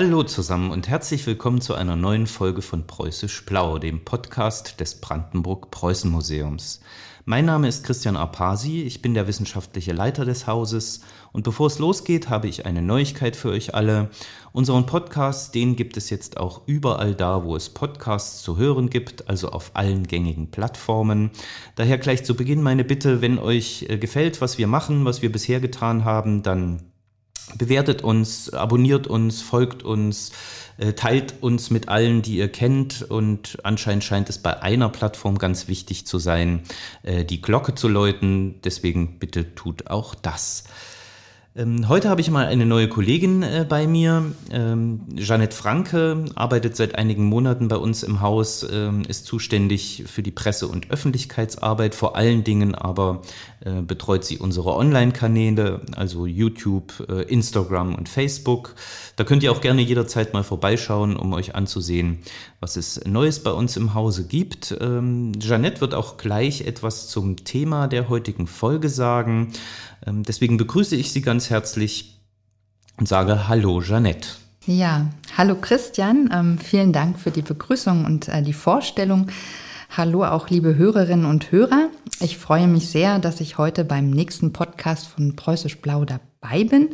Hallo zusammen und herzlich willkommen zu einer neuen Folge von Preußisch Blau, dem Podcast des Brandenburg-Preußen-Museums. Mein Name ist Christian Arpasi, ich bin der wissenschaftliche Leiter des Hauses und bevor es losgeht, habe ich eine Neuigkeit für euch alle. Unseren Podcast, den gibt es jetzt auch überall da, wo es Podcasts zu hören gibt, also auf allen gängigen Plattformen. Daher gleich zu Beginn meine Bitte, wenn euch äh, gefällt, was wir machen, was wir bisher getan haben, dann bewertet uns, abonniert uns, folgt uns, äh, teilt uns mit allen, die ihr kennt. Und anscheinend scheint es bei einer Plattform ganz wichtig zu sein, äh, die Glocke zu läuten. Deswegen bitte tut auch das. Ähm, heute habe ich mal eine neue Kollegin äh, bei mir. Ähm, Jeanette Franke arbeitet seit einigen Monaten bei uns im Haus, ähm, ist zuständig für die Presse- und Öffentlichkeitsarbeit, vor allen Dingen aber äh, betreut sie unsere Online-Kanäle, also YouTube, äh, Instagram und Facebook. Da könnt ihr auch gerne jederzeit mal vorbeischauen, um euch anzusehen, was es Neues bei uns im Hause gibt. Jeanette wird auch gleich etwas zum Thema der heutigen Folge sagen. Ähm, deswegen begrüße ich Sie ganz herzlich und sage Hallo, Jeanette. Ja, hallo Christian, ähm, vielen Dank für die Begrüßung und äh, die Vorstellung. Hallo auch liebe Hörerinnen und Hörer. Ich freue mich sehr, dass ich heute beim nächsten Podcast von Preußisch Blau dabei bin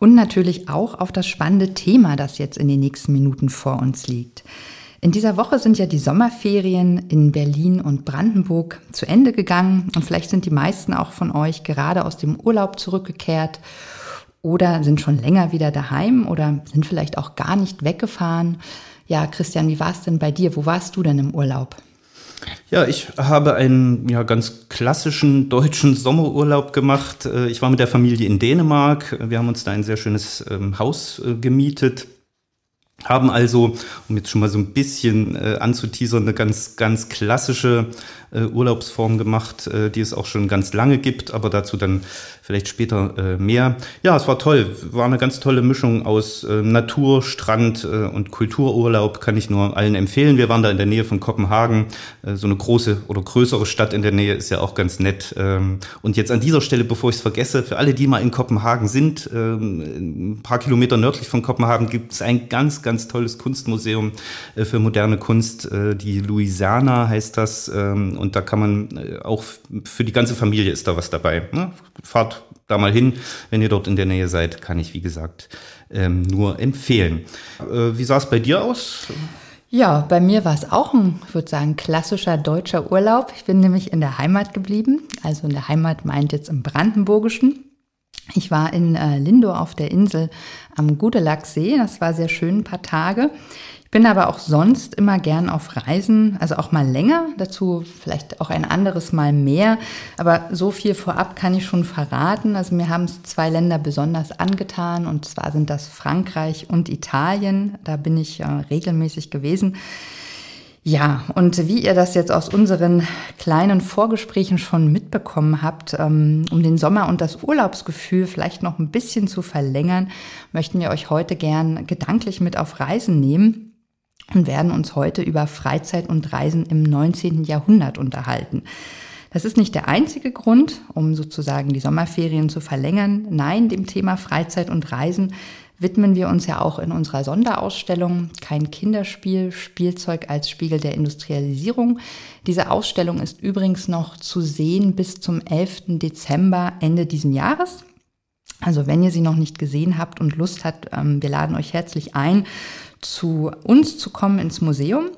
und natürlich auch auf das spannende Thema, das jetzt in den nächsten Minuten vor uns liegt. In dieser Woche sind ja die Sommerferien in Berlin und Brandenburg zu Ende gegangen und vielleicht sind die meisten auch von euch gerade aus dem Urlaub zurückgekehrt oder sind schon länger wieder daheim oder sind vielleicht auch gar nicht weggefahren. Ja, Christian, wie war es denn bei dir? Wo warst du denn im Urlaub? Ja, ich habe einen ja, ganz klassischen deutschen Sommerurlaub gemacht. Äh, ich war mit der Familie in Dänemark. Wir haben uns da ein sehr schönes ähm, Haus äh, gemietet haben also, um jetzt schon mal so ein bisschen äh, anzuteasern, eine ganz, ganz klassische äh, Urlaubsform gemacht, äh, die es auch schon ganz lange gibt, aber dazu dann vielleicht später äh, mehr. Ja, es war toll, war eine ganz tolle Mischung aus äh, Natur, Strand äh, und Kultururlaub, kann ich nur allen empfehlen. Wir waren da in der Nähe von Kopenhagen, äh, so eine große oder größere Stadt in der Nähe ist ja auch ganz nett. Ähm, und jetzt an dieser Stelle, bevor ich es vergesse, für alle, die mal in Kopenhagen sind, ähm, ein paar Kilometer nördlich von Kopenhagen gibt es ein ganz, ganz tolles Kunstmuseum äh, für moderne Kunst, äh, die Louisiana heißt das. Ähm, und da kann man äh, auch für die ganze Familie ist da was dabei. Ne? Fahrt da mal hin, wenn ihr dort in der Nähe seid, kann ich wie gesagt ähm, nur empfehlen. Äh, wie sah es bei dir aus? Ja, bei mir war es auch ein, ich würde sagen, klassischer deutscher Urlaub. Ich bin nämlich in der Heimat geblieben. Also in der Heimat meint jetzt im Brandenburgischen. Ich war in äh, Lindow auf der Insel am Gudelachsee. Das war sehr schön, ein paar Tage bin aber auch sonst immer gern auf Reisen, also auch mal länger, dazu vielleicht auch ein anderes Mal mehr. Aber so viel vorab kann ich schon verraten. Also mir haben es zwei Länder besonders angetan und zwar sind das Frankreich und Italien. Da bin ich äh, regelmäßig gewesen. Ja, und wie ihr das jetzt aus unseren kleinen Vorgesprächen schon mitbekommen habt, ähm, um den Sommer und das Urlaubsgefühl vielleicht noch ein bisschen zu verlängern, möchten wir euch heute gern gedanklich mit auf Reisen nehmen und werden uns heute über Freizeit und Reisen im 19. Jahrhundert unterhalten. Das ist nicht der einzige Grund, um sozusagen die Sommerferien zu verlängern. Nein, dem Thema Freizeit und Reisen widmen wir uns ja auch in unserer Sonderausstellung Kein Kinderspiel, Spielzeug als Spiegel der Industrialisierung. Diese Ausstellung ist übrigens noch zu sehen bis zum 11. Dezember Ende diesen Jahres. Also wenn ihr sie noch nicht gesehen habt und Lust habt, ähm, wir laden euch herzlich ein, zu uns zu kommen ins Museum.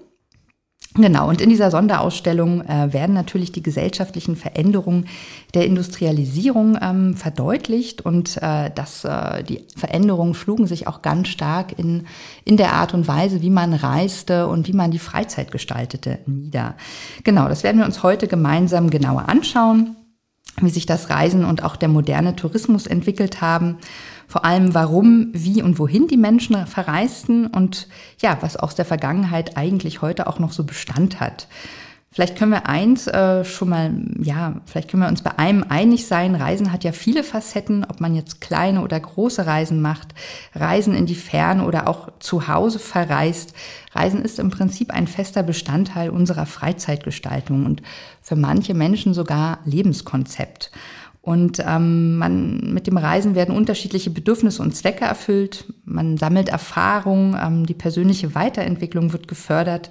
Genau, und in dieser Sonderausstellung äh, werden natürlich die gesellschaftlichen Veränderungen der Industrialisierung ähm, verdeutlicht und äh, das, äh, die Veränderungen schlugen sich auch ganz stark in, in der Art und Weise, wie man reiste und wie man die Freizeit gestaltete, nieder. Genau, das werden wir uns heute gemeinsam genauer anschauen, wie sich das Reisen und auch der moderne Tourismus entwickelt haben vor allem warum, wie und wohin die Menschen verreisten und ja, was aus der Vergangenheit eigentlich heute auch noch so Bestand hat. Vielleicht können wir eins äh, schon mal, ja, vielleicht können wir uns bei einem einig sein. Reisen hat ja viele Facetten, ob man jetzt kleine oder große Reisen macht, Reisen in die Ferne oder auch zu Hause verreist. Reisen ist im Prinzip ein fester Bestandteil unserer Freizeitgestaltung und für manche Menschen sogar Lebenskonzept. Und ähm, man, mit dem Reisen werden unterschiedliche Bedürfnisse und Zwecke erfüllt. Man sammelt Erfahrung, ähm, die persönliche Weiterentwicklung wird gefördert.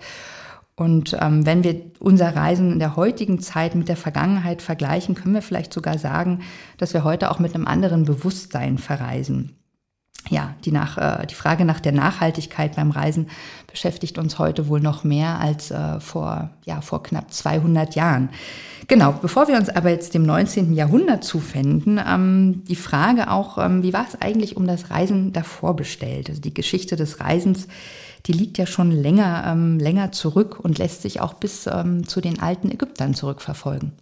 Und ähm, wenn wir unser Reisen in der heutigen Zeit mit der Vergangenheit vergleichen, können wir vielleicht sogar sagen, dass wir heute auch mit einem anderen Bewusstsein verreisen ja, die, nach, äh, die Frage nach der Nachhaltigkeit beim Reisen beschäftigt uns heute wohl noch mehr als äh, vor, ja, vor knapp 200 Jahren. Genau, bevor wir uns aber jetzt dem 19. Jahrhundert zuwenden, ähm, die Frage auch, ähm, wie war es eigentlich um das Reisen davor bestellt? Also die Geschichte des Reisens, die liegt ja schon länger, ähm, länger zurück und lässt sich auch bis ähm, zu den alten Ägyptern zurückverfolgen.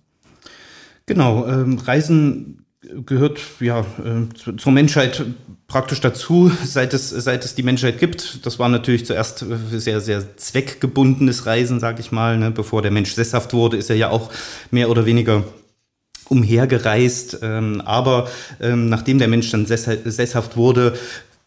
Genau, ähm, Reisen gehört ja äh, zur Menschheit praktisch dazu, seit es, seit es die Menschheit gibt. Das war natürlich zuerst äh, sehr, sehr zweckgebundenes Reisen, sag ich mal. Ne? Bevor der Mensch sesshaft wurde, ist er ja auch mehr oder weniger umhergereist. Ähm, aber ähm, nachdem der Mensch dann sesshaft wurde,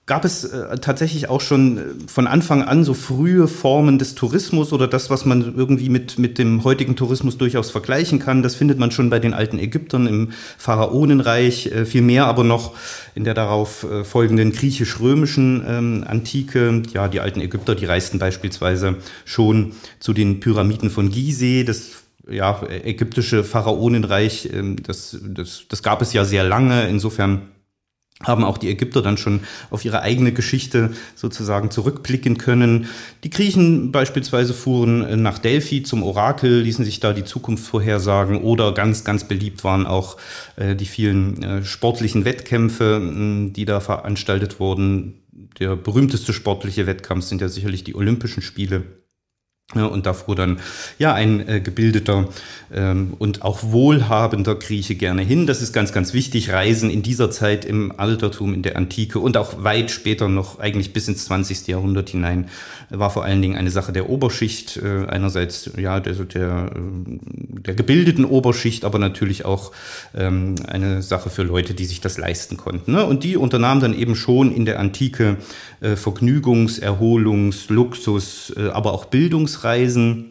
Gab es äh, tatsächlich auch schon äh, von Anfang an so frühe Formen des Tourismus oder das, was man irgendwie mit, mit dem heutigen Tourismus durchaus vergleichen kann? Das findet man schon bei den alten Ägyptern im Pharaonenreich, äh, viel mehr aber noch in der darauf äh, folgenden griechisch-römischen ähm, Antike. Ja, die alten Ägypter, die reisten beispielsweise schon zu den Pyramiden von Gizeh, das ja, ägyptische Pharaonenreich, ähm, das, das, das gab es ja sehr lange. Insofern haben auch die Ägypter dann schon auf ihre eigene Geschichte sozusagen zurückblicken können. Die Griechen beispielsweise fuhren nach Delphi zum Orakel, ließen sich da die Zukunft vorhersagen oder ganz, ganz beliebt waren auch äh, die vielen äh, sportlichen Wettkämpfe, die da veranstaltet wurden. Der berühmteste sportliche Wettkampf sind ja sicherlich die Olympischen Spiele. Und da fuhr dann ja ein äh, gebildeter ähm, und auch wohlhabender Grieche gerne hin. Das ist ganz, ganz wichtig. Reisen in dieser Zeit im Altertum, in der Antike und auch weit später noch, eigentlich bis ins 20. Jahrhundert hinein, war vor allen Dingen eine Sache der Oberschicht. Äh, einerseits ja der, der, äh, der gebildeten Oberschicht, aber natürlich auch ähm, eine Sache für Leute, die sich das leisten konnten. Ne? Und die unternahmen dann eben schon in der Antike äh, Vergnügungs-, Erholungs-, Luxus, äh, aber auch Bildungsreisen.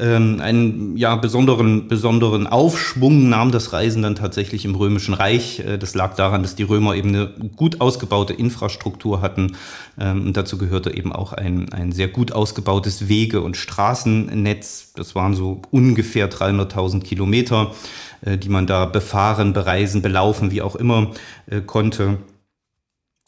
Ähm, einen ja, besonderen, besonderen Aufschwung nahm das Reisen dann tatsächlich im Römischen Reich. Äh, das lag daran, dass die Römer eben eine gut ausgebaute Infrastruktur hatten. Ähm, und dazu gehörte eben auch ein, ein sehr gut ausgebautes Wege- und Straßennetz. Das waren so ungefähr 300.000 Kilometer, äh, die man da befahren, bereisen, belaufen, wie auch immer äh, konnte.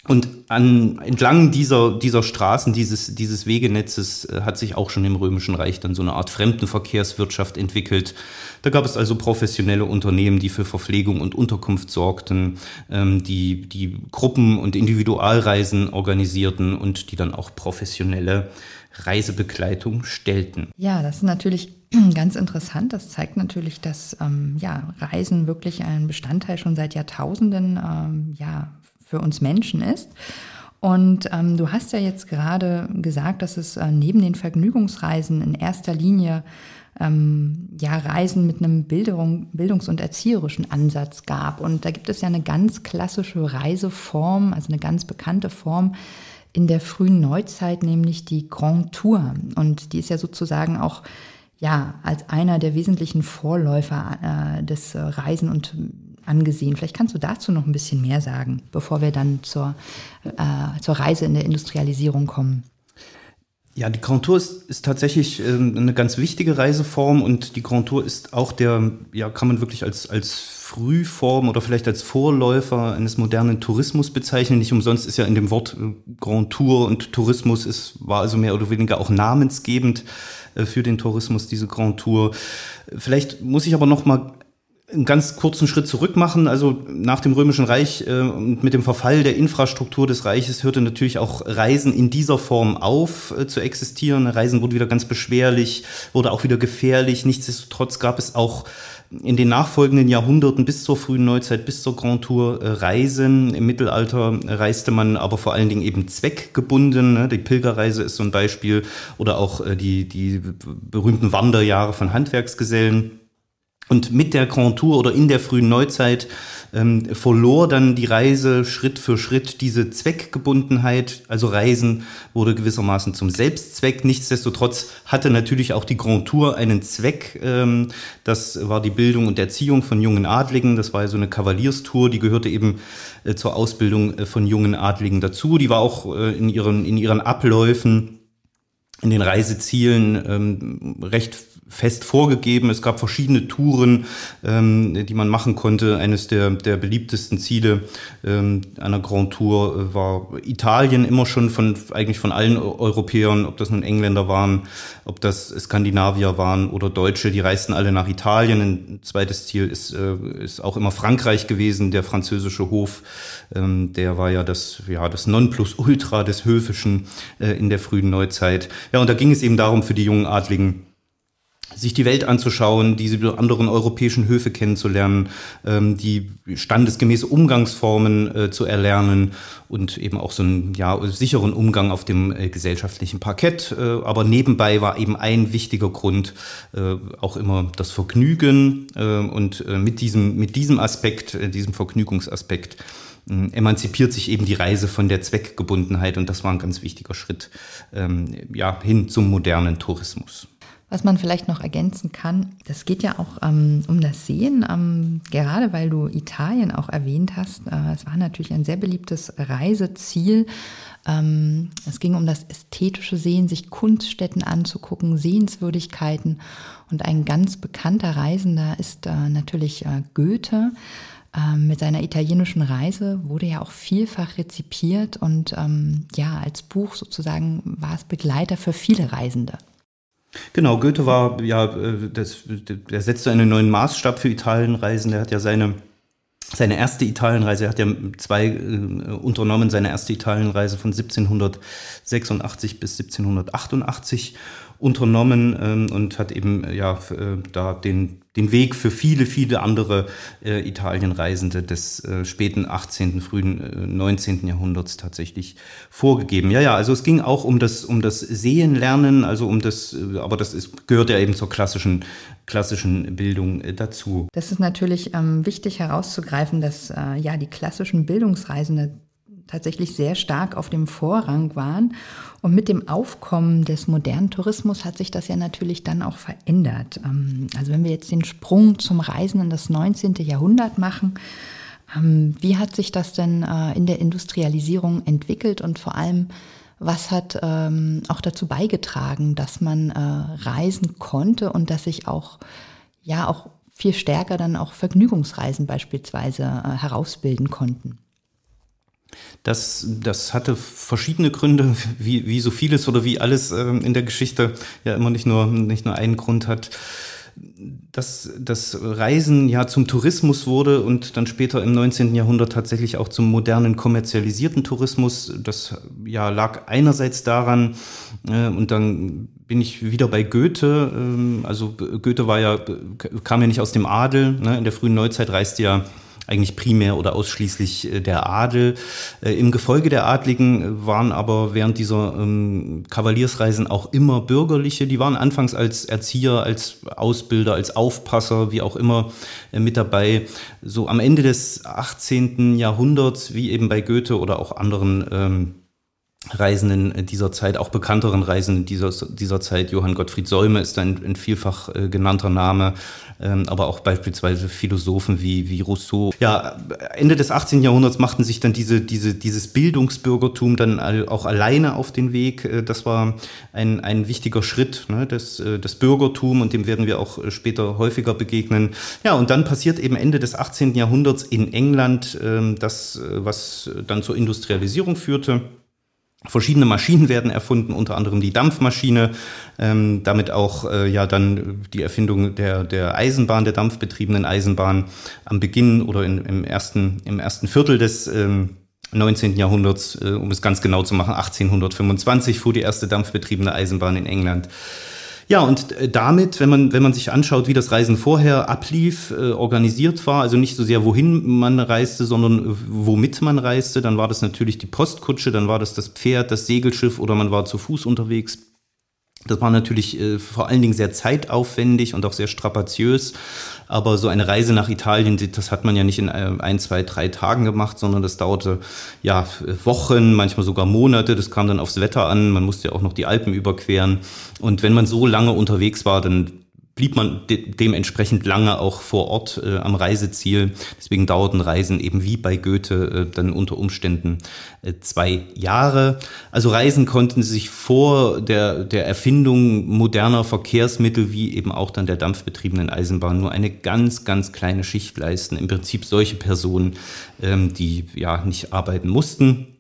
Und an, entlang dieser, dieser Straßen, dieses, dieses Wegenetzes äh, hat sich auch schon im Römischen Reich dann so eine Art Fremdenverkehrswirtschaft entwickelt. Da gab es also professionelle Unternehmen, die für Verpflegung und Unterkunft sorgten, ähm, die, die Gruppen- und Individualreisen organisierten und die dann auch professionelle Reisebegleitung stellten. Ja, das ist natürlich ganz interessant. Das zeigt natürlich, dass ähm, ja, Reisen wirklich ein Bestandteil schon seit Jahrtausenden ähm, ja, für uns Menschen ist. Und ähm, du hast ja jetzt gerade gesagt, dass es äh, neben den Vergnügungsreisen in erster Linie ähm, ja, Reisen mit einem Bildung, bildungs- und erzieherischen Ansatz gab. Und da gibt es ja eine ganz klassische Reiseform, also eine ganz bekannte Form in der frühen Neuzeit, nämlich die Grand Tour. Und die ist ja sozusagen auch ja, als einer der wesentlichen Vorläufer äh, des äh, Reisen und angesehen. Vielleicht kannst du dazu noch ein bisschen mehr sagen, bevor wir dann zur, äh, zur Reise in der Industrialisierung kommen. Ja, die Grand Tour ist, ist tatsächlich ähm, eine ganz wichtige Reiseform und die Grand Tour ist auch der, ja, kann man wirklich als, als Frühform oder vielleicht als Vorläufer eines modernen Tourismus bezeichnen. Nicht umsonst ist ja in dem Wort äh, Grand Tour und Tourismus ist, war also mehr oder weniger auch namensgebend äh, für den Tourismus, diese Grand Tour. Vielleicht muss ich aber noch mal einen ganz kurzen Schritt zurück machen. Also nach dem Römischen Reich äh, und mit dem Verfall der Infrastruktur des Reiches hörte natürlich auch Reisen in dieser Form auf äh, zu existieren. Reisen wurde wieder ganz beschwerlich, wurde auch wieder gefährlich. Nichtsdestotrotz gab es auch in den nachfolgenden Jahrhunderten bis zur frühen Neuzeit, bis zur Grand Tour äh, Reisen. Im Mittelalter reiste man aber vor allen Dingen eben zweckgebunden. Ne? Die Pilgerreise ist so ein Beispiel oder auch äh, die, die berühmten Wanderjahre von Handwerksgesellen. Und mit der Grand Tour oder in der frühen Neuzeit ähm, verlor dann die Reise Schritt für Schritt diese Zweckgebundenheit. Also Reisen wurde gewissermaßen zum Selbstzweck. Nichtsdestotrotz hatte natürlich auch die Grand Tour einen Zweck. Ähm, das war die Bildung und Erziehung von jungen Adligen. Das war so eine Kavalierstour, die gehörte eben äh, zur Ausbildung äh, von jungen Adligen dazu. Die war auch äh, in, ihren, in ihren Abläufen in den Reisezielen ähm, recht fest vorgegeben. Es gab verschiedene Touren, ähm, die man machen konnte. Eines der, der beliebtesten Ziele ähm, einer Grand Tour äh, war Italien, immer schon von eigentlich von allen Europäern, ob das nun Engländer waren, ob das Skandinavier waren oder Deutsche, die reisten alle nach Italien. Ein zweites Ziel ist, äh, ist auch immer Frankreich gewesen, der französische Hof. Ähm, der war ja das, ja, das Nonplusultra des Höfischen äh, in der frühen Neuzeit. Ja, und da ging es eben darum, für die jungen Adligen, sich die Welt anzuschauen, diese anderen europäischen Höfe kennenzulernen, ähm, die standesgemäße Umgangsformen äh, zu erlernen und eben auch so einen ja, sicheren Umgang auf dem äh, gesellschaftlichen Parkett. Äh, aber nebenbei war eben ein wichtiger Grund äh, auch immer das Vergnügen äh, und äh, mit diesem, mit diesem Aspekt, äh, diesem Vergnügungsaspekt, äh, emanzipiert sich eben die Reise von der Zweckgebundenheit und das war ein ganz wichtiger Schritt ähm, ja, hin zum modernen Tourismus. Was man vielleicht noch ergänzen kann, das geht ja auch ähm, um das Sehen, ähm, gerade weil du Italien auch erwähnt hast. Äh, es war natürlich ein sehr beliebtes Reiseziel. Ähm, es ging um das ästhetische Sehen, sich Kunststätten anzugucken, Sehenswürdigkeiten. Und ein ganz bekannter Reisender ist äh, natürlich äh, Goethe. Ähm, mit seiner italienischen Reise wurde ja auch vielfach rezipiert und ähm, ja, als Buch sozusagen war es Begleiter für viele Reisende. Genau, Goethe war ja, äh, das, der setzte einen neuen Maßstab für Italienreisen. Er hat ja seine, seine erste Italienreise, er hat ja zwei äh, unternommen, seine erste Italienreise von 1786 bis 1788 unternommen ähm, und hat eben ja äh, da den den Weg für viele, viele andere äh, Italienreisende des äh, späten 18., frühen äh, 19. Jahrhunderts tatsächlich vorgegeben. Ja, ja, also es ging auch um das, um das Sehen lernen, also um das, äh, aber das ist, gehört ja eben zur klassischen, klassischen Bildung äh, dazu. Das ist natürlich ähm, wichtig herauszugreifen, dass äh, ja die klassischen Bildungsreisende tatsächlich sehr stark auf dem Vorrang waren. Und mit dem Aufkommen des modernen Tourismus hat sich das ja natürlich dann auch verändert. Ähm, also wenn wir jetzt den Sprung zum Reisen in das 19. Jahrhundert machen, ähm, wie hat sich das denn äh, in der Industrialisierung entwickelt und vor allem, was hat ähm, auch dazu beigetragen, dass man äh, reisen konnte und dass sich auch, ja, auch viel stärker dann auch Vergnügungsreisen beispielsweise äh, herausbilden konnten? Das, das hatte verschiedene Gründe, wie, wie so vieles oder wie alles ähm, in der Geschichte ja immer nicht nur, nicht nur einen Grund hat. Dass das Reisen ja zum Tourismus wurde und dann später im 19. Jahrhundert tatsächlich auch zum modernen kommerzialisierten Tourismus, das ja lag einerseits daran, äh, und dann bin ich wieder bei Goethe. Ähm, also Goethe war ja, kam ja nicht aus dem Adel. Ne? In der frühen Neuzeit reiste ja eigentlich primär oder ausschließlich äh, der Adel. Äh, Im Gefolge der Adligen waren aber während dieser ähm, Kavaliersreisen auch immer Bürgerliche. Die waren anfangs als Erzieher, als Ausbilder, als Aufpasser, wie auch immer äh, mit dabei. So am Ende des 18. Jahrhunderts, wie eben bei Goethe oder auch anderen ähm, Reisenden dieser Zeit, auch bekannteren Reisenden dieser, dieser Zeit. Johann Gottfried Säume ist ein, ein vielfach äh, genannter Name, ähm, aber auch beispielsweise Philosophen wie, wie Rousseau. Ja, Ende des 18. Jahrhunderts machten sich dann diese, diese, dieses Bildungsbürgertum dann auch alleine auf den Weg. Äh, das war ein, ein wichtiger Schritt, ne, das, äh, das Bürgertum und dem werden wir auch äh, später häufiger begegnen. Ja, und dann passiert eben Ende des 18. Jahrhunderts in England äh, das, was dann zur Industrialisierung führte. Verschiedene Maschinen werden erfunden, unter anderem die Dampfmaschine, ähm, damit auch äh, ja dann die Erfindung der, der Eisenbahn, der dampfbetriebenen Eisenbahn am Beginn oder in, im, ersten, im ersten Viertel des ähm, 19. Jahrhunderts, äh, um es ganz genau zu machen, 1825 fuhr die erste dampfbetriebene Eisenbahn in England. Ja, und äh, damit, wenn man, wenn man sich anschaut, wie das Reisen vorher ablief, äh, organisiert war, also nicht so sehr wohin man reiste, sondern äh, womit man reiste, dann war das natürlich die Postkutsche, dann war das das Pferd, das Segelschiff oder man war zu Fuß unterwegs. Das war natürlich äh, vor allen Dingen sehr zeitaufwendig und auch sehr strapaziös. Aber so eine Reise nach Italien, das hat man ja nicht in äh, ein, zwei, drei Tagen gemacht, sondern das dauerte ja Wochen, manchmal sogar Monate. Das kam dann aufs Wetter an. Man musste ja auch noch die Alpen überqueren. Und wenn man so lange unterwegs war, dann blieb man de dementsprechend lange auch vor Ort äh, am Reiseziel. Deswegen dauerten Reisen eben wie bei Goethe äh, dann unter Umständen äh, zwei Jahre. Also Reisen konnten sich vor der, der Erfindung moderner Verkehrsmittel wie eben auch dann der dampfbetriebenen Eisenbahn nur eine ganz, ganz kleine Schicht leisten. Im Prinzip solche Personen, ähm, die ja nicht arbeiten mussten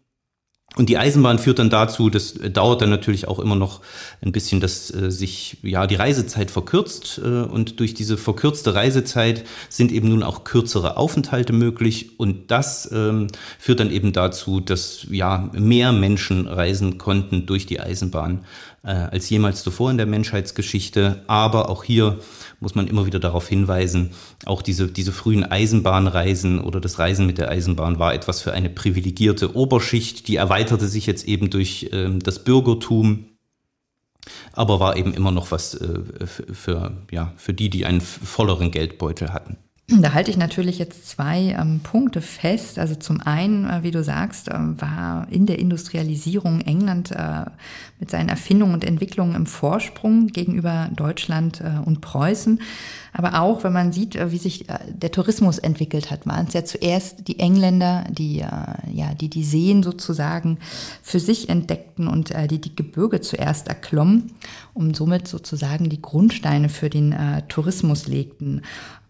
und die Eisenbahn führt dann dazu, das dauert dann natürlich auch immer noch ein bisschen, dass äh, sich ja die Reisezeit verkürzt äh, und durch diese verkürzte Reisezeit sind eben nun auch kürzere Aufenthalte möglich und das ähm, führt dann eben dazu, dass ja mehr Menschen reisen konnten durch die Eisenbahn äh, als jemals zuvor in der Menschheitsgeschichte. Aber auch hier muss man immer wieder darauf hinweisen, auch diese, diese frühen Eisenbahnreisen oder das Reisen mit der Eisenbahn war etwas für eine privilegierte Oberschicht, die erweiterte sich jetzt eben durch äh, das Bürgertum, aber war eben immer noch was äh, für, ja, für die, die einen volleren Geldbeutel hatten. Da halte ich natürlich jetzt zwei ähm, Punkte fest. Also zum einen, äh, wie du sagst, äh, war in der Industrialisierung England äh, mit seinen Erfindungen und Entwicklungen im Vorsprung gegenüber Deutschland äh, und Preußen. Aber auch, wenn man sieht, äh, wie sich äh, der Tourismus entwickelt hat, waren es ja zuerst die Engländer, die ja die die Seen sozusagen für sich entdeckten und die die Gebirge zuerst erklommen, um somit sozusagen die Grundsteine für den Tourismus legten.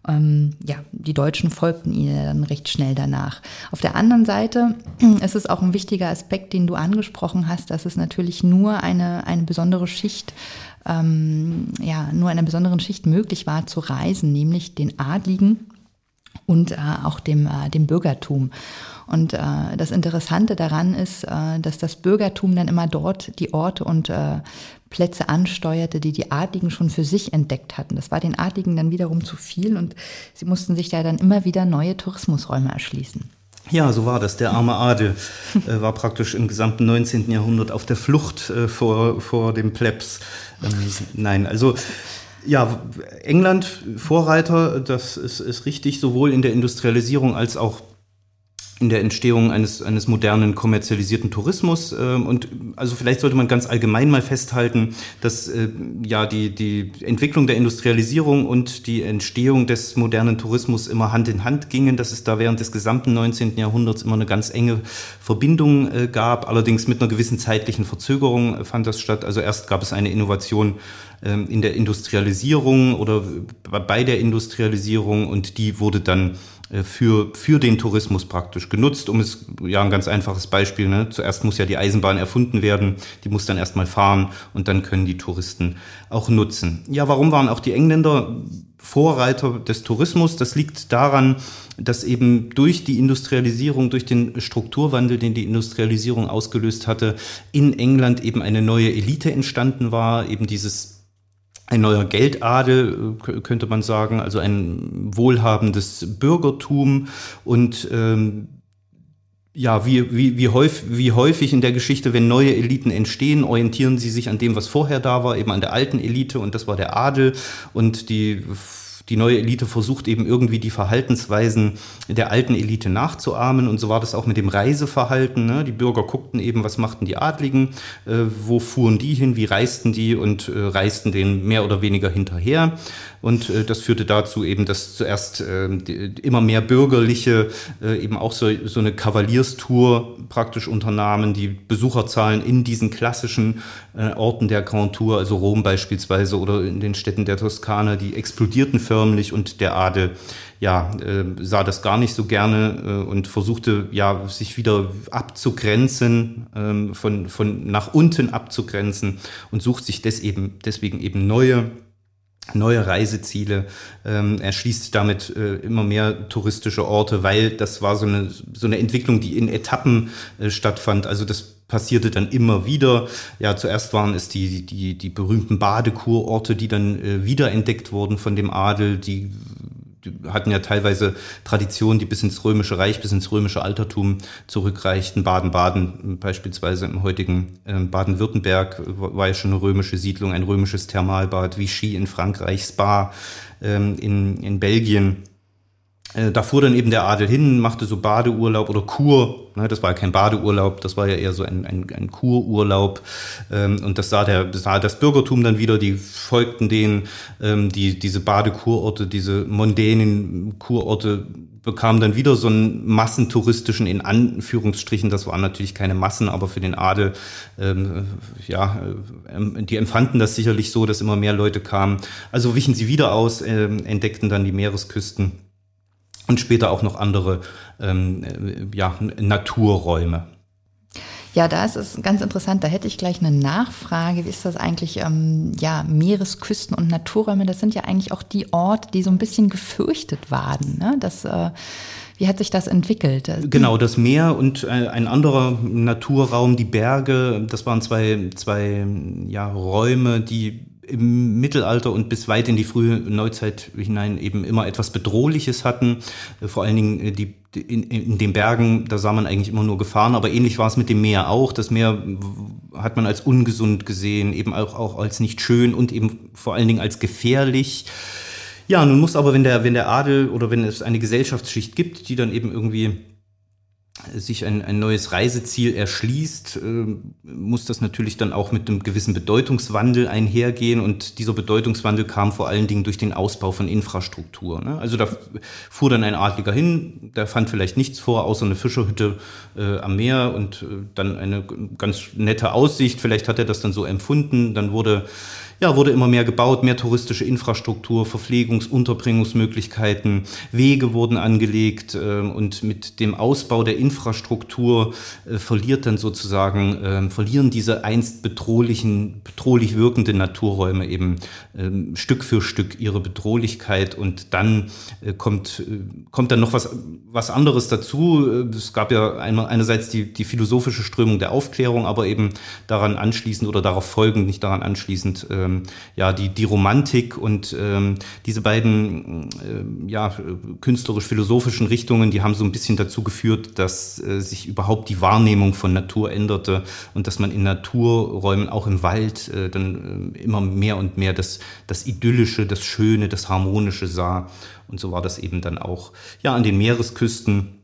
Ähm, ja, die Deutschen folgten ihnen dann recht schnell danach. Auf der anderen Seite ist es auch ein wichtiger Aspekt, den du angesprochen hast, dass es natürlich nur eine, eine besondere Schicht ähm, ja, nur einer besonderen Schicht möglich war zu reisen, nämlich den Adligen und äh, auch dem, äh, dem Bürgertum. Und äh, das Interessante daran ist, äh, dass das Bürgertum dann immer dort die Orte und äh, Plätze ansteuerte, die die Adligen schon für sich entdeckt hatten. Das war den Adligen dann wiederum zu viel und sie mussten sich da dann immer wieder neue Tourismusräume erschließen. Ja, so war das. Der arme Adel äh, war praktisch im gesamten 19. Jahrhundert auf der Flucht äh, vor, vor dem Plebs. Ähm, nein, also ja, England Vorreiter, das ist, ist richtig, sowohl in der Industrialisierung als auch in der Entstehung eines, eines modernen kommerzialisierten Tourismus. Ähm, und also vielleicht sollte man ganz allgemein mal festhalten, dass äh, ja die, die Entwicklung der Industrialisierung und die Entstehung des modernen Tourismus immer Hand in Hand gingen, dass es da während des gesamten 19. Jahrhunderts immer eine ganz enge Verbindung äh, gab. Allerdings mit einer gewissen zeitlichen Verzögerung fand das statt. Also erst gab es eine Innovation ähm, in der Industrialisierung oder bei der Industrialisierung und die wurde dann äh, für, für den Tourismus praktisch genutzt, um es, ja, ein ganz einfaches Beispiel, ne? zuerst muss ja die Eisenbahn erfunden werden, die muss dann erstmal fahren und dann können die Touristen auch nutzen. Ja, warum waren auch die Engländer Vorreiter des Tourismus? Das liegt daran, dass eben durch die Industrialisierung, durch den Strukturwandel, den die Industrialisierung ausgelöst hatte, in England eben eine neue Elite entstanden war, eben dieses ein neuer Geldadel, äh, könnte man sagen, also ein wohlhabendes Bürgertum. Und ähm, ja, wie, wie, wie, häufig, wie häufig in der Geschichte, wenn neue Eliten entstehen, orientieren sie sich an dem, was vorher da war, eben an der alten Elite. Und das war der Adel. Und die die neue Elite versucht eben irgendwie die Verhaltensweisen der alten Elite nachzuahmen. Und so war das auch mit dem Reiseverhalten. Ne? Die Bürger guckten eben, was machten die Adligen, äh, wo fuhren die hin, wie reisten die und äh, reisten denen mehr oder weniger hinterher. Und äh, das führte dazu eben, dass zuerst äh, die, immer mehr Bürgerliche äh, eben auch so, so eine Kavalierstour praktisch unternahmen, die Besucherzahlen in diesen klassischen äh, Orten der Grand Tour, also Rom beispielsweise oder in den Städten der Toskana, die explodierten förmlich und der Adel ja, äh, sah das gar nicht so gerne äh, und versuchte ja sich wieder abzugrenzen, ähm, von, von nach unten abzugrenzen und sucht sich des eben, deswegen eben neue neue Reiseziele, ähm, erschließt damit äh, immer mehr touristische Orte, weil das war so eine, so eine Entwicklung, die in Etappen äh, stattfand. Also das passierte dann immer wieder. Ja, zuerst waren es die, die, die berühmten Badekurorte, die dann äh, wiederentdeckt wurden von dem Adel, die hatten ja teilweise Traditionen, die bis ins Römische Reich, bis ins Römische Altertum zurückreichten. Baden-Baden beispielsweise im heutigen ähm, Baden-Württemberg war ja schon eine römische Siedlung, ein römisches Thermalbad, Vichy in Frankreich, Spa ähm, in, in Belgien. Äh, da fuhr dann eben der Adel hin, machte so Badeurlaub oder Kur. Ne, das war ja kein Badeurlaub, das war ja eher so ein, ein, ein Kururlaub. Ähm, und das sah, der, sah das Bürgertum dann wieder, die folgten denen, ähm, die, diese Badekurorte, diese mondänen Kurorte bekamen dann wieder so einen massentouristischen, in Anführungsstrichen, das waren natürlich keine Massen, aber für den Adel, ähm, ja, äh, die empfanden das sicherlich so, dass immer mehr Leute kamen. Also wichen sie wieder aus, äh, entdeckten dann die Meeresküsten und später auch noch andere ähm, äh, ja, Naturräume. Ja, da ist es ganz interessant. Da hätte ich gleich eine Nachfrage. Wie ist das eigentlich? Ähm, ja, Meeresküsten und Naturräume, das sind ja eigentlich auch die Orte, die so ein bisschen gefürchtet waren. Ne? Das, äh, wie hat sich das entwickelt? Genau, das Meer und äh, ein anderer Naturraum, die Berge, das waren zwei, zwei ja, Räume, die im Mittelalter und bis weit in die frühe Neuzeit hinein eben immer etwas Bedrohliches hatten. Äh, vor allen Dingen äh, die, in, in den Bergen, da sah man eigentlich immer nur Gefahren, aber ähnlich war es mit dem Meer auch. Das Meer hat man als ungesund gesehen, eben auch, auch als nicht schön und eben vor allen Dingen als gefährlich. Ja, nun muss aber, wenn der, wenn der Adel oder wenn es eine Gesellschaftsschicht gibt, die dann eben irgendwie sich ein, ein neues Reiseziel erschließt, äh, muss das natürlich dann auch mit einem gewissen Bedeutungswandel einhergehen. Und dieser Bedeutungswandel kam vor allen Dingen durch den Ausbau von Infrastruktur. Ne? Also da fuhr dann ein Adliger hin, der fand vielleicht nichts vor, außer eine Fischerhütte äh, am Meer und äh, dann eine ganz nette Aussicht. Vielleicht hat er das dann so empfunden. Dann wurde ja, wurde immer mehr gebaut, mehr touristische Infrastruktur, Verpflegungs-, Unterbringungsmöglichkeiten, Wege wurden angelegt äh, und mit dem Ausbau der Infrastruktur äh, verliert dann sozusagen, äh, verlieren diese einst bedrohlichen, bedrohlich wirkenden Naturräume eben ähm, Stück für Stück ihre Bedrohlichkeit und dann äh, kommt, äh, kommt dann noch was, was anderes dazu. Äh, es gab ja einerseits die, die philosophische Strömung der Aufklärung, aber eben daran anschließend oder darauf folgend, nicht daran anschließend, ähm, ja, die, die Romantik und ähm, diese beiden äh, ja, künstlerisch-philosophischen Richtungen, die haben so ein bisschen dazu geführt, dass äh, sich überhaupt die Wahrnehmung von Natur änderte und dass man in Naturräumen, auch im Wald, äh, dann äh, immer mehr und mehr das, das Idyllische, das Schöne, das Harmonische sah. Und so war das eben dann auch ja, an den Meeresküsten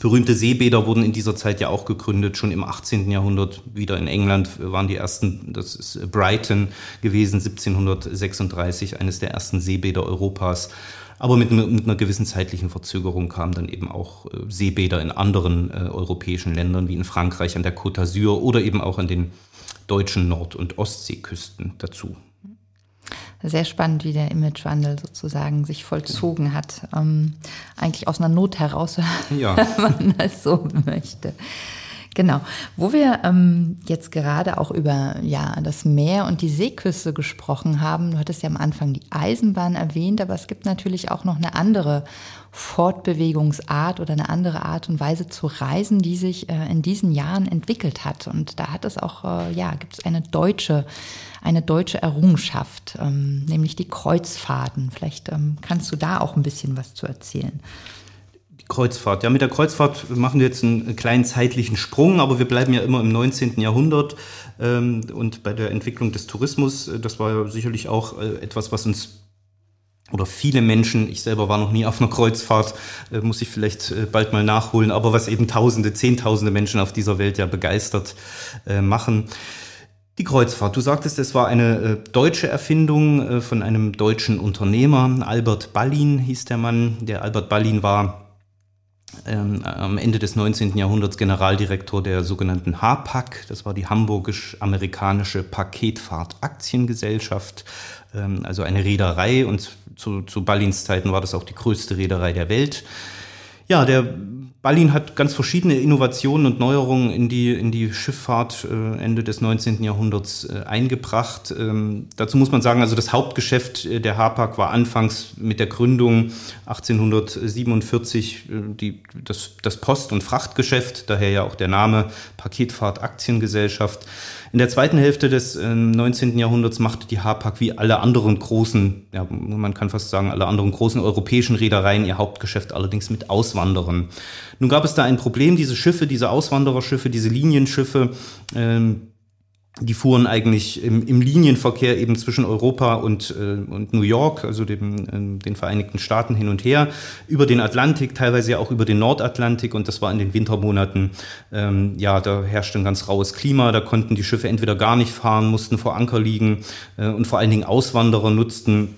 Berühmte Seebäder wurden in dieser Zeit ja auch gegründet. Schon im 18. Jahrhundert wieder in England waren die ersten, das ist Brighton gewesen, 1736, eines der ersten Seebäder Europas. Aber mit, mit einer gewissen zeitlichen Verzögerung kamen dann eben auch äh, Seebäder in anderen äh, europäischen Ländern, wie in Frankreich an der Côte d'Azur oder eben auch an den deutschen Nord- und Ostseeküsten dazu sehr spannend, wie der Imagewandel sozusagen sich vollzogen hat. Ähm, eigentlich aus einer Not heraus, ja. wenn man das so möchte. Genau. Wo wir ähm, jetzt gerade auch über ja, das Meer und die Seeküste gesprochen haben, du hattest ja am Anfang die Eisenbahn erwähnt, aber es gibt natürlich auch noch eine andere Fortbewegungsart oder eine andere Art und Weise zu reisen, die sich äh, in diesen Jahren entwickelt hat. Und da hat es auch, äh, ja, gibt es eine deutsche, eine deutsche Errungenschaft, ähm, nämlich die Kreuzfahrten. Vielleicht ähm, kannst du da auch ein bisschen was zu erzählen. Kreuzfahrt. Ja, mit der Kreuzfahrt machen wir jetzt einen kleinen zeitlichen Sprung, aber wir bleiben ja immer im 19. Jahrhundert ähm, und bei der Entwicklung des Tourismus. Äh, das war ja sicherlich auch äh, etwas, was uns oder viele Menschen, ich selber war noch nie auf einer Kreuzfahrt, äh, muss ich vielleicht bald mal nachholen, aber was eben Tausende, Zehntausende Menschen auf dieser Welt ja begeistert machen. Die Kreuzfahrt, du sagtest, es war eine äh, deutsche Erfindung äh, von einem deutschen Unternehmer, Albert Ballin hieß der Mann. Der Albert Ballin war ähm, am Ende des 19. Jahrhunderts Generaldirektor der sogenannten HAPAC, das war die Hamburgisch-Amerikanische Paketfahrt-Aktiengesellschaft, ähm, also eine Reederei und zu, zu Ballins Zeiten war das auch die größte Reederei der Welt. Ja, der Ballin hat ganz verschiedene Innovationen und Neuerungen in die, in die Schifffahrt äh, Ende des 19. Jahrhunderts äh, eingebracht. Ähm, dazu muss man sagen, also das Hauptgeschäft äh, der Hapag war anfangs mit der Gründung 1847 äh, die, das, das Post- und Frachtgeschäft, daher ja auch der Name Paketfahrt Aktiengesellschaft. In der zweiten Hälfte des äh, 19. Jahrhunderts machte die Hapag wie alle anderen großen, ja, man kann fast sagen, alle anderen großen europäischen Reedereien ihr Hauptgeschäft allerdings mit Auswanderern. Nun gab es da ein Problem, diese Schiffe, diese Auswandererschiffe, diese Linienschiffe, ähm, die fuhren eigentlich im, im, Linienverkehr eben zwischen Europa und, äh, und New York, also dem, äh, den Vereinigten Staaten hin und her, über den Atlantik, teilweise ja auch über den Nordatlantik. Und das war in den Wintermonaten, ähm, ja, da herrschte ein ganz raues Klima, da konnten die Schiffe entweder gar nicht fahren, mussten vor Anker liegen äh, und vor allen Dingen Auswanderer nutzten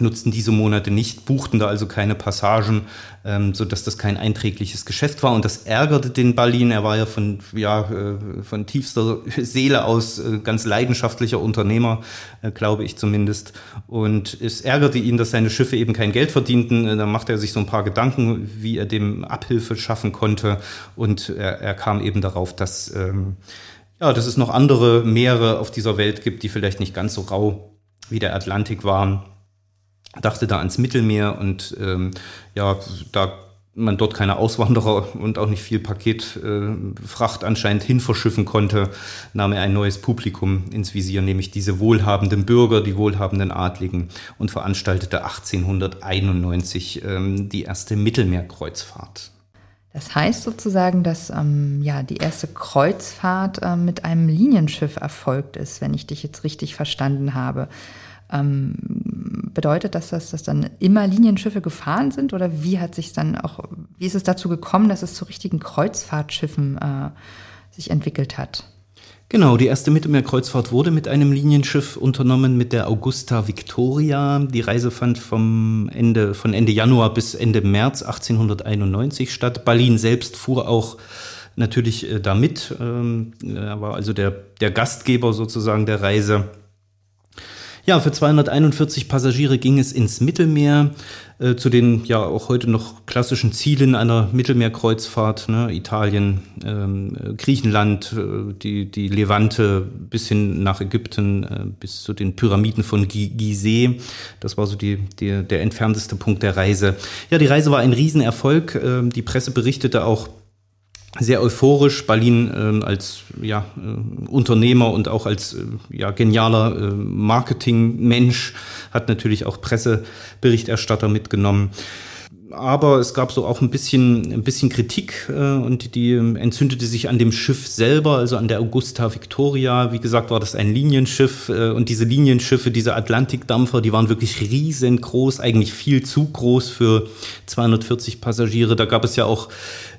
nutzten diese Monate nicht, buchten da also keine Passagen, ähm, so dass das kein einträgliches Geschäft war. Und das ärgerte den Ballin. Er war ja von, ja, äh, von tiefster Seele aus äh, ganz leidenschaftlicher Unternehmer, äh, glaube ich zumindest. Und es ärgerte ihn, dass seine Schiffe eben kein Geld verdienten. Da machte er sich so ein paar Gedanken, wie er dem Abhilfe schaffen konnte. Und er, er kam eben darauf, dass, ähm, ja, dass es noch andere Meere auf dieser Welt gibt, die vielleicht nicht ganz so rau wie der Atlantik waren dachte da ans Mittelmeer und ähm, ja, da man dort keine Auswanderer und auch nicht viel Paketfracht äh, anscheinend hin verschiffen konnte, nahm er ein neues Publikum ins Visier, nämlich diese wohlhabenden Bürger, die wohlhabenden Adligen und veranstaltete 1891 ähm, die erste Mittelmeerkreuzfahrt. Das heißt sozusagen, dass ähm, ja, die erste Kreuzfahrt äh, mit einem Linienschiff erfolgt ist, wenn ich dich jetzt richtig verstanden habe. Ähm, bedeutet das, dass das dann immer Linienschiffe gefahren sind oder wie hat sich dann auch, wie ist es dazu gekommen, dass es zu richtigen Kreuzfahrtschiffen äh, sich entwickelt hat? Genau, die erste Mittelmeerkreuzfahrt wurde mit einem Linienschiff unternommen, mit der Augusta Victoria. Die Reise fand vom Ende, von Ende Januar bis Ende März 1891 statt. Berlin selbst fuhr auch natürlich äh, damit. Ähm, er war also der, der Gastgeber sozusagen der Reise. Ja, für 241 Passagiere ging es ins Mittelmeer, äh, zu den ja auch heute noch klassischen Zielen einer Mittelmeerkreuzfahrt, ne? Italien, ähm, Griechenland, äh, die, die Levante bis hin nach Ägypten, äh, bis zu den Pyramiden von Gizeh. Das war so die, die, der entfernteste Punkt der Reise. Ja, die Reise war ein Riesenerfolg. Äh, die Presse berichtete auch sehr euphorisch. Berlin äh, als ja, äh, Unternehmer und auch als äh, ja, genialer äh, Marketingmensch hat natürlich auch Presseberichterstatter mitgenommen aber es gab so auch ein bisschen, ein bisschen Kritik äh, und die entzündete sich an dem Schiff selber, also an der Augusta Victoria. Wie gesagt, war das ein Linienschiff äh, und diese Linienschiffe, diese Atlantikdampfer, die waren wirklich riesengroß, eigentlich viel zu groß für 240 Passagiere. Da gab es ja auch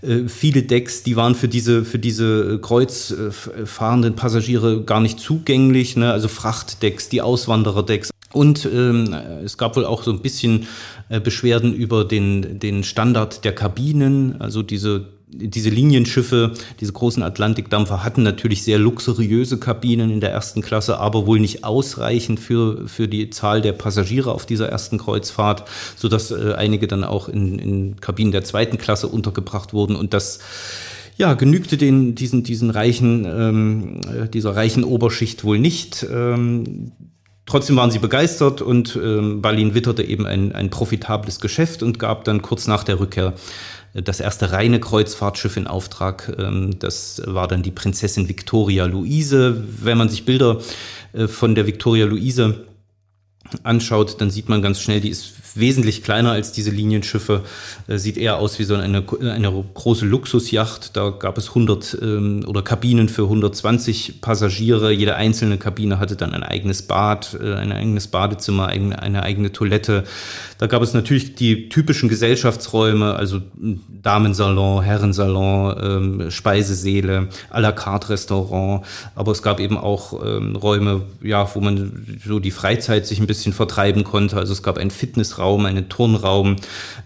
äh, viele Decks, die waren für diese, für diese kreuzfahrenden Passagiere gar nicht zugänglich, ne? also Frachtdecks, die Auswandererdecks. Und ähm, es gab wohl auch so ein bisschen äh, Beschwerden über den, den Standard der Kabinen, also diese diese Linienschiffe, diese großen Atlantikdampfer hatten natürlich sehr luxuriöse Kabinen in der ersten Klasse, aber wohl nicht ausreichend für, für die Zahl der Passagiere auf dieser ersten Kreuzfahrt, sodass äh, einige dann auch in, in Kabinen der zweiten Klasse untergebracht wurden und das ja, genügte den, diesen, diesen reichen, ähm, äh, dieser reichen Oberschicht wohl nicht. Ähm, Trotzdem waren sie begeistert und ähm, Berlin witterte eben ein, ein profitables Geschäft und gab dann kurz nach der Rückkehr äh, das erste reine Kreuzfahrtschiff in Auftrag. Ähm, das war dann die Prinzessin Victoria Luise. Wenn man sich Bilder äh, von der Victoria Luise anschaut, dann sieht man ganz schnell, die ist wesentlich kleiner als diese Linienschiffe, äh, sieht eher aus wie so eine, eine große Luxusjacht. Da gab es 100 ähm, oder Kabinen für 120 Passagiere. Jede einzelne Kabine hatte dann ein eigenes Bad, äh, ein eigenes Badezimmer, eine, eine eigene Toilette. Da gab es natürlich die typischen Gesellschaftsräume, also Damensalon, Herrensalon, ähm, Speisesäle, à la carte Restaurant. Aber es gab eben auch ähm, Räume, ja, wo man so die Freizeit sich ein bisschen vertreiben konnte. Also es gab ein Fitnessraum, Raum, einen Turnraum,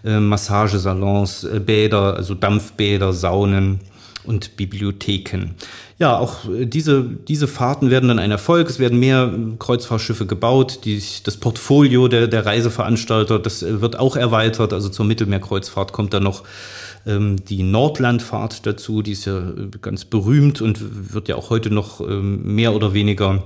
äh, Massagesalons, äh, Bäder, also Dampfbäder, Saunen und Bibliotheken. Ja, auch äh, diese, diese Fahrten werden dann ein Erfolg. Es werden mehr Kreuzfahrtschiffe gebaut. Die, das Portfolio der, der Reiseveranstalter, das wird auch erweitert. Also zur Mittelmeerkreuzfahrt kommt dann noch ähm, die Nordlandfahrt dazu. Die ist ja ganz berühmt und wird ja auch heute noch ähm, mehr oder weniger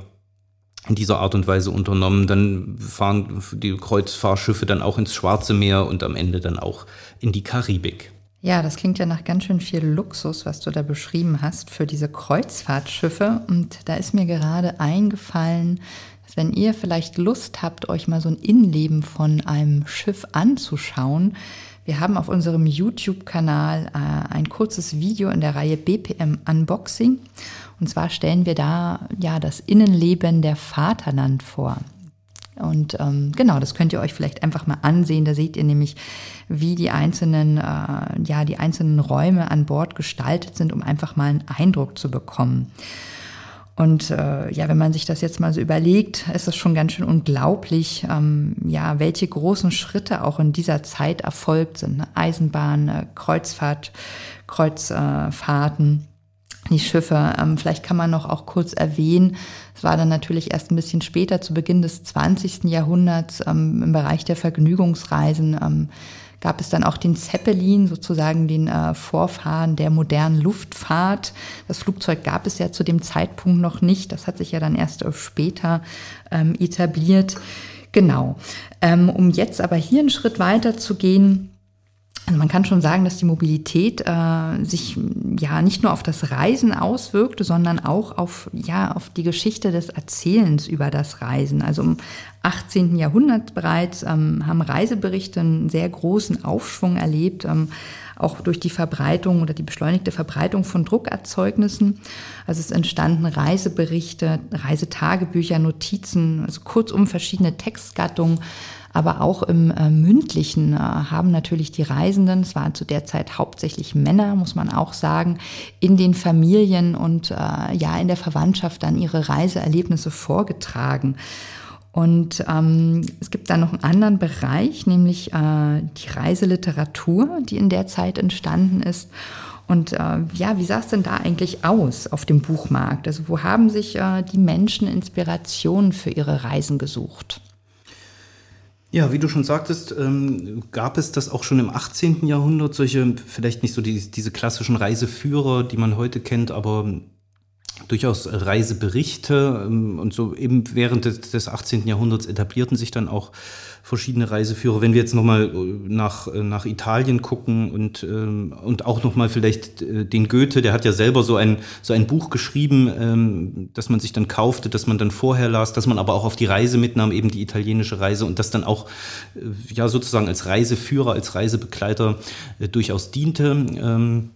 in dieser Art und Weise unternommen. Dann fahren die Kreuzfahrtschiffe dann auch ins Schwarze Meer und am Ende dann auch in die Karibik. Ja, das klingt ja nach ganz schön viel Luxus, was du da beschrieben hast für diese Kreuzfahrtschiffe. Und da ist mir gerade eingefallen, wenn ihr vielleicht Lust habt, euch mal so ein Innenleben von einem Schiff anzuschauen, wir haben auf unserem YouTube-Kanal äh, ein kurzes Video in der Reihe BPM Unboxing. Und zwar stellen wir da ja das Innenleben der Vaterland vor. Und ähm, genau, das könnt ihr euch vielleicht einfach mal ansehen. Da seht ihr nämlich, wie die einzelnen, äh, ja, die einzelnen Räume an Bord gestaltet sind, um einfach mal einen Eindruck zu bekommen. Und äh, ja, wenn man sich das jetzt mal so überlegt, ist es schon ganz schön unglaublich, ähm, ja, welche großen Schritte auch in dieser Zeit erfolgt sind. Ne? Eisenbahn, äh, Kreuzfahrt, Kreuzfahrten, die Schiffe. Ähm, vielleicht kann man noch auch kurz erwähnen, es war dann natürlich erst ein bisschen später, zu Beginn des 20. Jahrhunderts, ähm, im Bereich der Vergnügungsreisen. Gab es dann auch den Zeppelin, sozusagen den äh, Vorfahren der modernen Luftfahrt. Das Flugzeug gab es ja zu dem Zeitpunkt noch nicht. Das hat sich ja dann erst später ähm, etabliert. Genau. Ähm, um jetzt aber hier einen Schritt weiter zu gehen, also man kann schon sagen, dass die Mobilität äh, sich ja nicht nur auf das Reisen auswirkte, sondern auch auf ja auf die Geschichte des Erzählens über das Reisen. Also im 18. Jahrhundert bereits ähm, haben Reiseberichte einen sehr großen Aufschwung erlebt, ähm, auch durch die Verbreitung oder die beschleunigte Verbreitung von Druckerzeugnissen. Also es entstanden Reiseberichte, Reisetagebücher, Notizen, also kurzum verschiedene Textgattungen aber auch im äh, mündlichen äh, haben natürlich die Reisenden, es waren zu der Zeit hauptsächlich Männer, muss man auch sagen, in den Familien und äh, ja in der Verwandtschaft dann ihre Reiseerlebnisse vorgetragen. Und ähm, es gibt dann noch einen anderen Bereich, nämlich äh, die Reiseliteratur, die in der Zeit entstanden ist. Und äh, ja, wie sah es denn da eigentlich aus auf dem Buchmarkt? Also wo haben sich äh, die Menschen Inspirationen für ihre Reisen gesucht? Ja, wie du schon sagtest, ähm, gab es das auch schon im 18. Jahrhundert, solche, vielleicht nicht so die, diese klassischen Reiseführer, die man heute kennt, aber durchaus Reiseberichte ähm, und so eben während des, des 18. Jahrhunderts etablierten sich dann auch verschiedene Reiseführer. Wenn wir jetzt nochmal äh, nach, äh, nach Italien gucken und, ähm, und auch nochmal vielleicht äh, den Goethe, der hat ja selber so ein, so ein Buch geschrieben, ähm, das man sich dann kaufte, das man dann vorher las, dass man aber auch auf die Reise mitnahm, eben die italienische Reise und das dann auch ja sozusagen als Reiseführer, als Reisebegleiter durchaus diente. Ähm,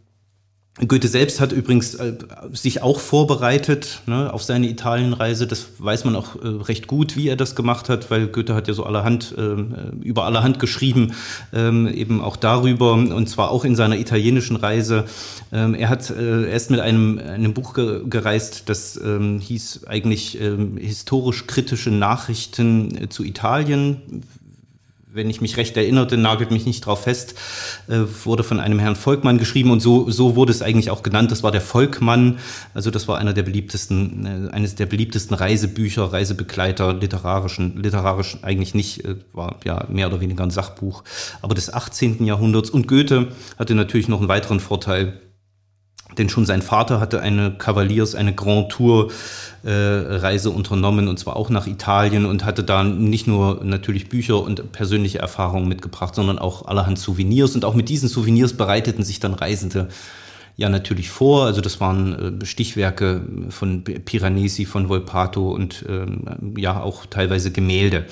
Goethe selbst hat übrigens äh, sich auch vorbereitet ne, auf seine Italienreise. Das weiß man auch äh, recht gut, wie er das gemacht hat, weil Goethe hat ja so allerhand äh, über allerhand geschrieben, ähm, eben auch darüber und zwar auch in seiner italienischen Reise. Ähm, er hat äh, erst mit einem einem Buch ge gereist, das ähm, hieß eigentlich ähm, historisch kritische Nachrichten äh, zu Italien wenn ich mich recht erinnerte, nagelt mich nicht drauf fest, äh, wurde von einem Herrn Volkmann geschrieben und so, so wurde es eigentlich auch genannt. Das war der Volkmann, also das war einer der beliebtesten, äh, eines der beliebtesten Reisebücher, Reisebegleiter, literarischen, literarisch eigentlich nicht, äh, war ja mehr oder weniger ein Sachbuch, aber des 18. Jahrhunderts. Und Goethe hatte natürlich noch einen weiteren Vorteil, denn schon sein Vater hatte eine Cavaliers, eine Grand Tour äh, Reise unternommen und zwar auch nach Italien und hatte da nicht nur natürlich Bücher und persönliche Erfahrungen mitgebracht, sondern auch allerhand Souvenirs und auch mit diesen Souvenirs bereiteten sich dann Reisende ja natürlich vor. Also das waren äh, Stichwerke von Piranesi, von Volpato und ähm, ja auch teilweise Gemälde.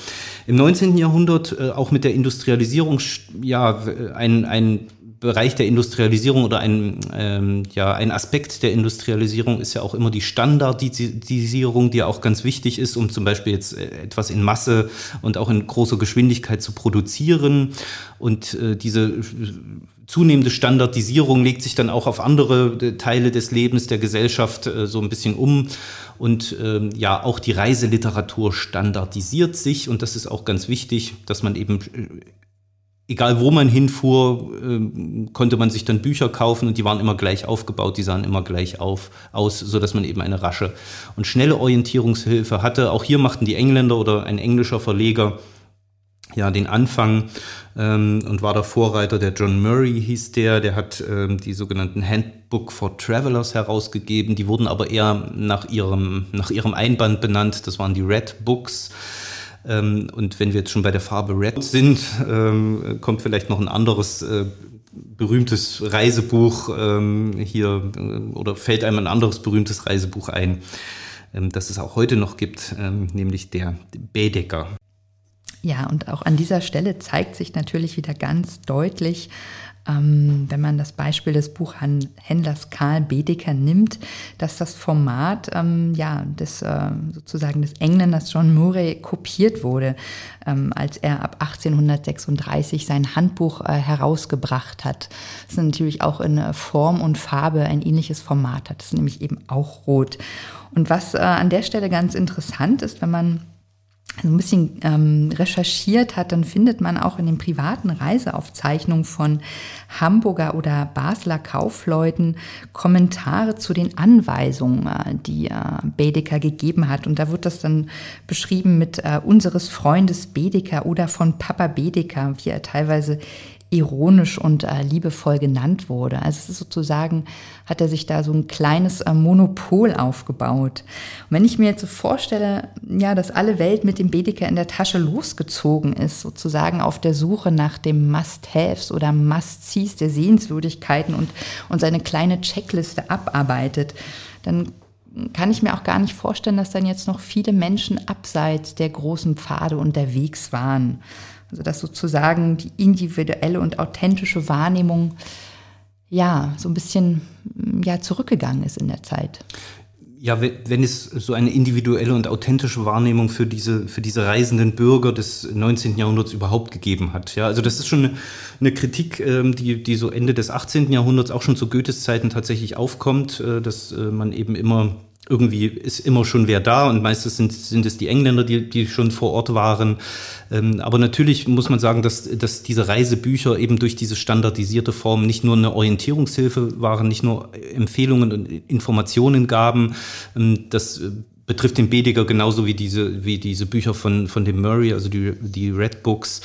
Im 19. Jahrhundert äh, auch mit der Industrialisierung ja ein, ein Bereich der Industrialisierung oder ein, ähm, ja, ein Aspekt der Industrialisierung ist ja auch immer die Standardisierung, die ja auch ganz wichtig ist, um zum Beispiel jetzt äh, etwas in Masse und auch in großer Geschwindigkeit zu produzieren. Und äh, diese zunehmende Standardisierung legt sich dann auch auf andere äh, Teile des Lebens der Gesellschaft äh, so ein bisschen um. Und ähm, ja, auch die Reiseliteratur standardisiert sich und das ist auch ganz wichtig, dass man eben äh, egal wo man hinfuhr, äh, konnte man sich dann Bücher kaufen und die waren immer gleich aufgebaut, die sahen immer gleich auf, aus, so dass man eben eine rasche und schnelle Orientierungshilfe hatte. Auch hier machten die Engländer oder ein englischer Verleger ja den Anfang ähm, und war der Vorreiter. Der John Murray hieß der, der hat ähm, die sogenannten Handbook for Travelers herausgegeben. Die wurden aber eher nach ihrem nach ihrem Einband benannt. Das waren die Red Books. Ähm, und wenn wir jetzt schon bei der Farbe Red sind, ähm, kommt vielleicht noch ein anderes äh, berühmtes Reisebuch ähm, hier äh, oder fällt einem ein anderes berühmtes Reisebuch ein, das es auch heute noch gibt, nämlich der Baedeker. Ja, und auch an dieser Stelle zeigt sich natürlich wieder ganz deutlich, ähm, wenn man das Beispiel des Buchhändlers Karl Bedecker nimmt, dass das Format ähm, ja, des, äh, sozusagen des Engländers John Murray kopiert wurde, ähm, als er ab 1836 sein Handbuch äh, herausgebracht hat. Das ist natürlich auch in äh, Form und Farbe ein ähnliches Format hat. Das ist nämlich eben auch rot. Und was äh, an der Stelle ganz interessant ist, wenn man ein bisschen ähm, recherchiert hat, dann findet man auch in den privaten Reiseaufzeichnungen von Hamburger oder Basler Kaufleuten Kommentare zu den Anweisungen, äh, die äh, Bedecker gegeben hat. Und da wird das dann beschrieben mit äh, unseres Freundes Bedecker oder von Papa Bedecker, wie er teilweise ironisch und äh, liebevoll genannt wurde. Also es ist sozusagen, hat er sich da so ein kleines äh, Monopol aufgebaut. Und wenn ich mir jetzt so vorstelle, ja, dass alle Welt mit dem Bedeker in der Tasche losgezogen ist, sozusagen auf der Suche nach dem Must-Haves oder Must-Sees der Sehenswürdigkeiten und, und seine kleine Checkliste abarbeitet, dann kann ich mir auch gar nicht vorstellen, dass dann jetzt noch viele Menschen abseits der großen Pfade unterwegs waren. Also dass sozusagen die individuelle und authentische Wahrnehmung ja so ein bisschen ja zurückgegangen ist in der Zeit. Ja, wenn es so eine individuelle und authentische Wahrnehmung für diese, für diese reisenden Bürger des 19. Jahrhunderts überhaupt gegeben hat. Ja, also das ist schon eine, eine Kritik, ähm, die, die so Ende des 18. Jahrhunderts auch schon zu Goethes Zeiten tatsächlich aufkommt, äh, dass äh, man eben immer irgendwie ist immer schon wer da und meistens sind, sind es die Engländer, die, die schon vor Ort waren. Ähm, aber natürlich muss man sagen, dass, dass diese Reisebücher eben durch diese standardisierte Form nicht nur eine Orientierungshilfe waren, nicht nur Empfehlungen und Informationen gaben. Ähm, das betrifft den Bediger genauso wie diese, wie diese Bücher von, von dem Murray, also die, die Red Books,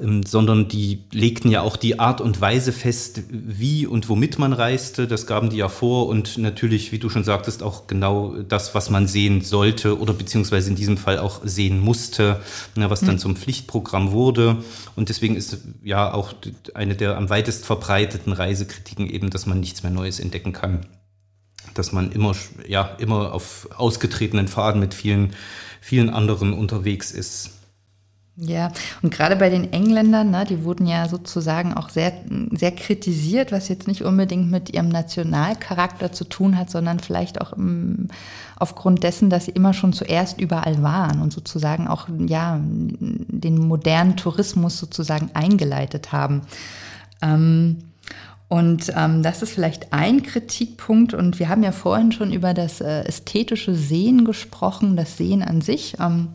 ähm, sondern die legten ja auch die Art und Weise fest, wie und womit man reiste. Das gaben die ja vor und natürlich, wie du schon sagtest, auch genau das, was man sehen sollte oder beziehungsweise in diesem Fall auch sehen musste, na, was dann mhm. zum Pflichtprogramm wurde. Und deswegen ist ja auch eine der am weitest verbreiteten Reisekritiken eben, dass man nichts mehr Neues entdecken kann dass man immer, ja, immer auf ausgetretenen Pfaden mit vielen, vielen anderen unterwegs ist. Ja, und gerade bei den Engländern, ne, die wurden ja sozusagen auch sehr, sehr kritisiert, was jetzt nicht unbedingt mit ihrem Nationalcharakter zu tun hat, sondern vielleicht auch im, aufgrund dessen, dass sie immer schon zuerst überall waren und sozusagen auch ja, den modernen Tourismus sozusagen eingeleitet haben. Ähm, und ähm, das ist vielleicht ein Kritikpunkt. Und wir haben ja vorhin schon über das äh, ästhetische Sehen gesprochen, das Sehen an sich, ähm,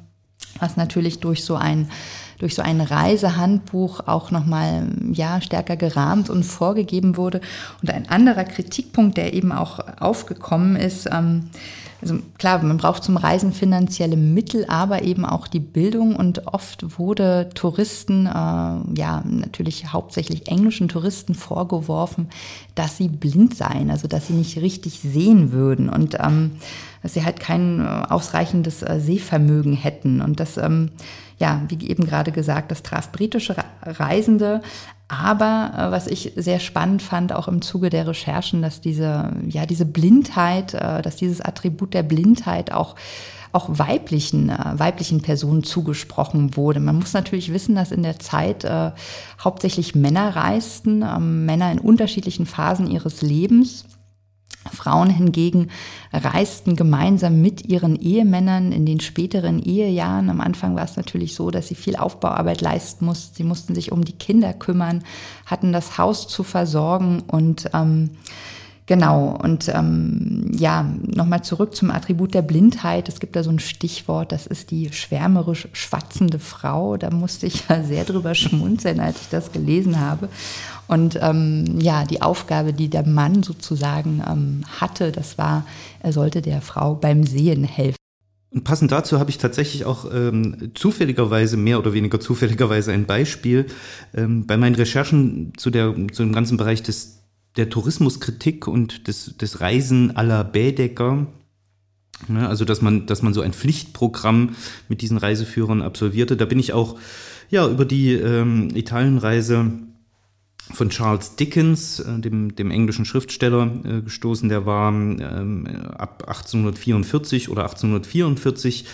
was natürlich durch so ein durch so ein Reisehandbuch auch nochmal ja, stärker gerahmt und vorgegeben wurde. Und ein anderer Kritikpunkt, der eben auch aufgekommen ist, ähm, also klar, man braucht zum Reisen finanzielle Mittel, aber eben auch die Bildung und oft wurde Touristen, äh, ja natürlich hauptsächlich englischen Touristen vorgeworfen, dass sie blind seien, also dass sie nicht richtig sehen würden und ähm, dass sie halt kein äh, ausreichendes äh, Sehvermögen hätten und das ähm, ja, wie eben gerade gesagt, das traf britische Reisende, aber äh, was ich sehr spannend fand, auch im Zuge der Recherchen, dass diese, ja, diese Blindheit, äh, dass dieses Attribut der Blindheit auch auch weiblichen, äh, weiblichen Personen zugesprochen wurde. Man muss natürlich wissen, dass in der Zeit äh, hauptsächlich Männer reisten, äh, Männer in unterschiedlichen Phasen ihres Lebens. Frauen hingegen reisten gemeinsam mit ihren Ehemännern in den späteren Ehejahren. Am Anfang war es natürlich so, dass sie viel Aufbauarbeit leisten mussten. Sie mussten sich um die Kinder kümmern, hatten das Haus zu versorgen und ähm, Genau, und ähm, ja, nochmal zurück zum Attribut der Blindheit. Es gibt da so ein Stichwort, das ist die schwärmerisch schwatzende Frau. Da musste ich ja sehr drüber schmunzeln, als ich das gelesen habe. Und ähm, ja, die Aufgabe, die der Mann sozusagen ähm, hatte, das war, er sollte der Frau beim Sehen helfen. Und passend dazu habe ich tatsächlich auch ähm, zufälligerweise, mehr oder weniger zufälligerweise ein Beispiel. Ähm, bei meinen Recherchen zu, der, zu dem ganzen Bereich des der Tourismuskritik und des, des Reisen aller Bädecker, ne, also dass man, dass man so ein Pflichtprogramm mit diesen Reiseführern absolvierte. Da bin ich auch ja über die ähm, Italienreise von Charles Dickens, äh, dem, dem englischen Schriftsteller, äh, gestoßen. Der war ähm, ab 1844 oder 1844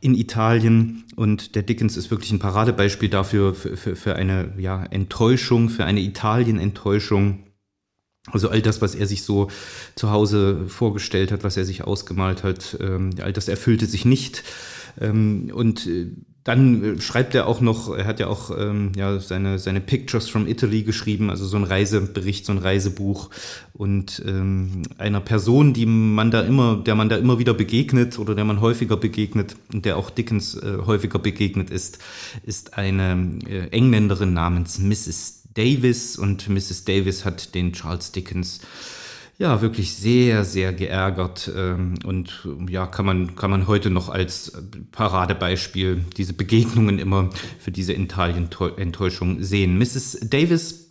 in Italien und der Dickens ist wirklich ein Paradebeispiel dafür, für, für, für eine ja, Enttäuschung, für eine Italien-Enttäuschung. Also all das, was er sich so zu Hause vorgestellt hat, was er sich ausgemalt hat, ähm, all das erfüllte sich nicht. Ähm, und äh, dann äh, schreibt er auch noch, er hat ja auch ähm, ja, seine, seine Pictures from Italy geschrieben, also so ein Reisebericht, so ein Reisebuch. Und einer Person, die man da immer, der man da immer wieder begegnet oder der man häufiger begegnet und der auch Dickens äh, häufiger begegnet ist, ist eine Engländerin namens Mrs. Davis. Und Mrs. Davis hat den Charles Dickens ja wirklich sehr, sehr geärgert ähm, und ja, kann man, kann man heute noch als Paradebeispiel diese Begegnungen immer für diese Italien-Enttäuschung sehen. Mrs. Davis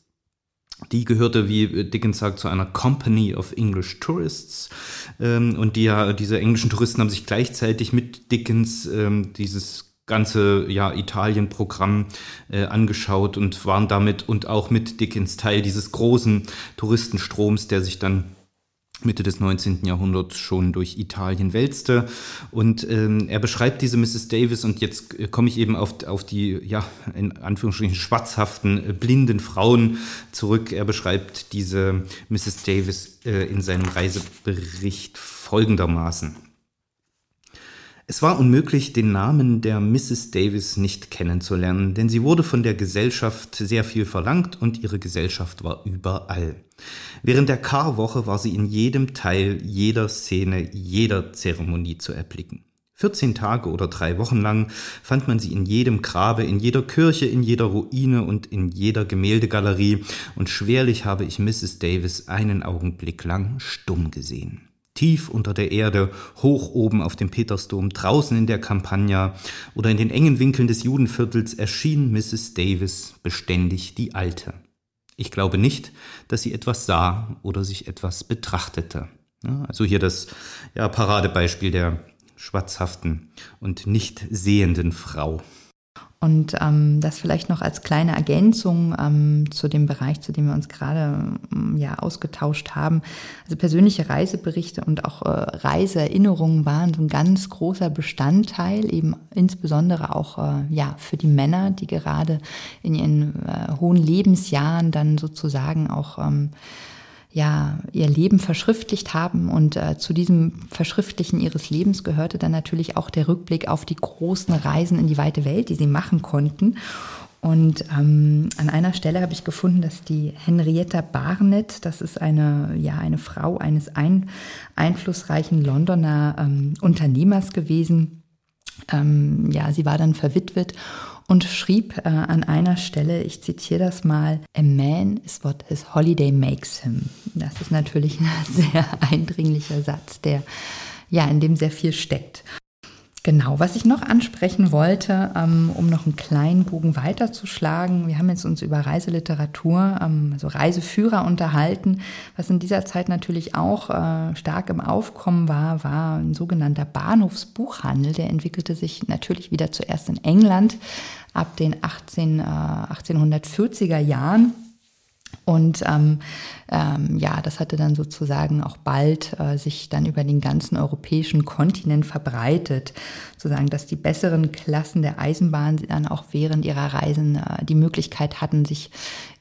die gehörte, wie Dickens sagt, zu einer Company of English Tourists. Ähm, und die, diese englischen Touristen haben sich gleichzeitig mit Dickens ähm, dieses ganze ja, Italien-Programm äh, angeschaut und waren damit und auch mit Dickens Teil dieses großen Touristenstroms, der sich dann Mitte des 19. Jahrhunderts schon durch Italien wälzte. Und ähm, er beschreibt diese Mrs. Davis, und jetzt äh, komme ich eben auf, auf die, ja, in Anführungsstrichen schwarzhaften, äh, blinden Frauen zurück. Er beschreibt diese Mrs. Davis äh, in seinem Reisebericht folgendermaßen. Es war unmöglich, den Namen der Mrs. Davis nicht kennenzulernen, denn sie wurde von der Gesellschaft sehr viel verlangt und ihre Gesellschaft war überall. Während der Karwoche war sie in jedem Teil, jeder Szene, jeder Zeremonie zu erblicken. 14 Tage oder drei Wochen lang fand man sie in jedem Grabe, in jeder Kirche, in jeder Ruine und in jeder Gemäldegalerie, und schwerlich habe ich Mrs. Davis einen Augenblick lang stumm gesehen tief unter der Erde, hoch oben auf dem Petersdom, draußen in der Campagna oder in den engen Winkeln des Judenviertels erschien Mrs. Davis beständig die Alte. Ich glaube nicht, dass sie etwas sah oder sich etwas betrachtete. Also hier das ja, Paradebeispiel der schwatzhaften und nicht sehenden Frau. Und ähm, das vielleicht noch als kleine Ergänzung ähm, zu dem Bereich, zu dem wir uns gerade ähm, ja ausgetauscht haben. Also persönliche Reiseberichte und auch äh, Reiseerinnerungen waren so ein ganz großer Bestandteil, eben insbesondere auch äh, ja für die Männer, die gerade in ihren äh, hohen Lebensjahren dann sozusagen auch ähm, ja, ihr Leben verschriftlicht haben. Und äh, zu diesem Verschriftlichen ihres Lebens gehörte dann natürlich auch der Rückblick auf die großen Reisen in die weite Welt, die sie machen konnten. Und ähm, an einer Stelle habe ich gefunden, dass die Henrietta Barnett, das ist eine, ja, eine Frau eines ein, einflussreichen Londoner ähm, Unternehmers gewesen. Ähm, ja, sie war dann verwitwet und schrieb äh, an einer Stelle, ich zitiere das mal, A man is what his holiday makes him. Das ist natürlich ein sehr eindringlicher Satz, der ja, in dem sehr viel steckt. Genau, was ich noch ansprechen wollte, ähm, um noch einen kleinen Bogen weiterzuschlagen. Wir haben jetzt uns über Reiseliteratur, ähm, also Reiseführer unterhalten. Was in dieser Zeit natürlich auch äh, stark im Aufkommen war, war ein sogenannter Bahnhofsbuchhandel. Der entwickelte sich natürlich wieder zuerst in England ab den 18, 1840er Jahren und ähm, ähm, ja, das hatte dann sozusagen auch bald äh, sich dann über den ganzen europäischen Kontinent verbreitet, sozusagen, dass die besseren Klassen der Eisenbahn dann auch während ihrer Reisen äh, die Möglichkeit hatten, sich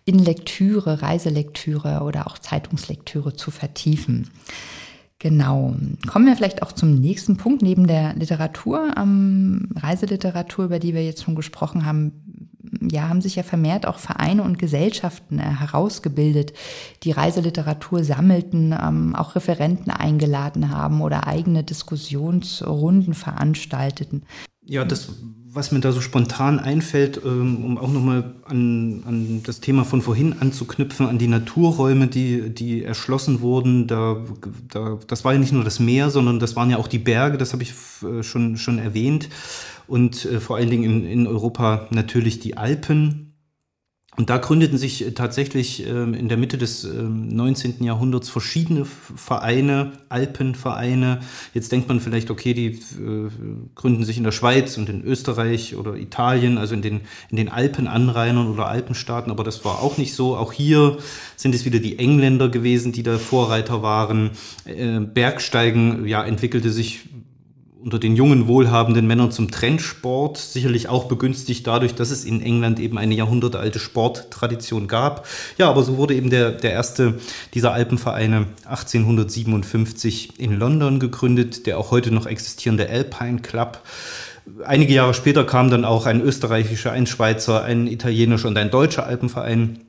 in Lektüre, Reiselektüre oder auch Zeitungslektüre zu vertiefen. Genau. Kommen wir vielleicht auch zum nächsten Punkt. Neben der Literatur, ähm, Reiseliteratur, über die wir jetzt schon gesprochen haben, ja, haben sich ja vermehrt auch Vereine und Gesellschaften äh, herausgebildet, die Reiseliteratur sammelten, ähm, auch Referenten eingeladen haben oder eigene Diskussionsrunden veranstalteten. Ja, das, was mir da so spontan einfällt, ähm, um auch nochmal an, an das Thema von vorhin anzuknüpfen, an die Naturräume, die, die erschlossen wurden, da, da, das war ja nicht nur das Meer, sondern das waren ja auch die Berge, das habe ich äh, schon, schon erwähnt und äh, vor allen Dingen in, in Europa natürlich die Alpen. Und da gründeten sich äh, tatsächlich ähm, in der Mitte des 19. Ähm, Jahrhunderts verschiedene Vereine, Alpenvereine. Jetzt denkt man vielleicht, okay, die äh, gründen sich in der Schweiz und in Österreich oder Italien, also in den, in den Alpenanrainern oder Alpenstaaten, aber das war auch nicht so. Auch hier sind es wieder die Engländer gewesen, die da Vorreiter waren. Äh, Bergsteigen ja, entwickelte sich unter den jungen, wohlhabenden Männern zum Trendsport, sicherlich auch begünstigt dadurch, dass es in England eben eine jahrhundertealte Sporttradition gab. Ja, aber so wurde eben der, der erste dieser Alpenvereine 1857 in London gegründet, der auch heute noch existierende Alpine Club. Einige Jahre später kam dann auch ein österreichischer, ein Schweizer, ein italienischer und ein deutscher Alpenverein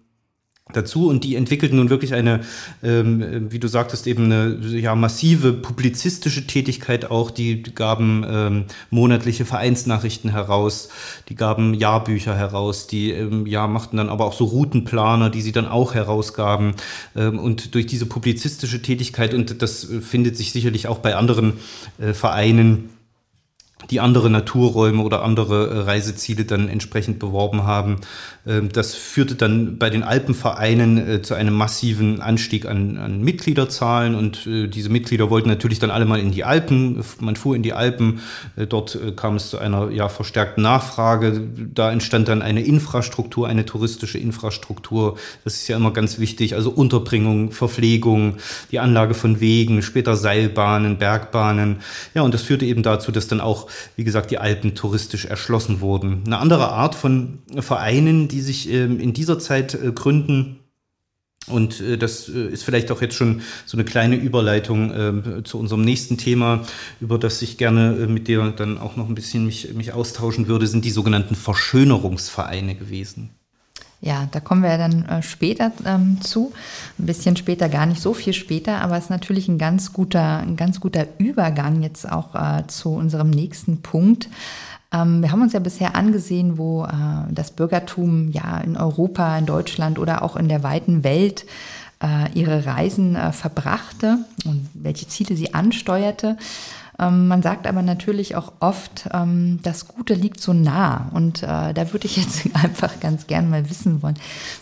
dazu und die entwickelten nun wirklich eine, ähm, wie du sagtest, eben eine ja, massive publizistische Tätigkeit auch. Die gaben ähm, monatliche Vereinsnachrichten heraus, die gaben Jahrbücher heraus, die ähm, ja machten dann aber auch so Routenplaner, die sie dann auch herausgaben. Ähm, und durch diese publizistische Tätigkeit, und das findet sich sicherlich auch bei anderen äh, Vereinen, die andere Naturräume oder andere äh, Reiseziele dann entsprechend beworben haben. Ähm, das führte dann bei den Alpenvereinen äh, zu einem massiven Anstieg an, an Mitgliederzahlen und äh, diese Mitglieder wollten natürlich dann alle mal in die Alpen. Man fuhr in die Alpen, dort kam es zu einer ja, verstärkten Nachfrage. Da entstand dann eine Infrastruktur, eine touristische Infrastruktur. Das ist ja immer ganz wichtig. Also Unterbringung, Verpflegung, die Anlage von Wegen, später Seilbahnen, Bergbahnen. Ja, und das führte eben dazu, dass dann auch wie gesagt, die Alpen touristisch erschlossen wurden. Eine andere Art von Vereinen, die sich ähm, in dieser Zeit äh, gründen, und äh, das äh, ist vielleicht auch jetzt schon so eine kleine Überleitung äh, zu unserem nächsten Thema, über das ich gerne mit dir dann auch noch ein bisschen mich, mich austauschen würde, sind die sogenannten Verschönerungsvereine gewesen. Ja, da kommen wir ja dann äh, später ähm, zu. Ein bisschen später, gar nicht so viel später, aber es ist natürlich ein ganz guter, ein ganz guter Übergang jetzt auch äh, zu unserem nächsten Punkt. Ähm, wir haben uns ja bisher angesehen, wo äh, das Bürgertum ja in Europa, in Deutschland oder auch in der weiten Welt äh, ihre Reisen äh, verbrachte und welche Ziele sie ansteuerte. Ähm, man sagt aber natürlich auch oft, ähm, das Gute liegt so nah. Und äh, da würde ich jetzt einfach ganz gern mal wissen wollen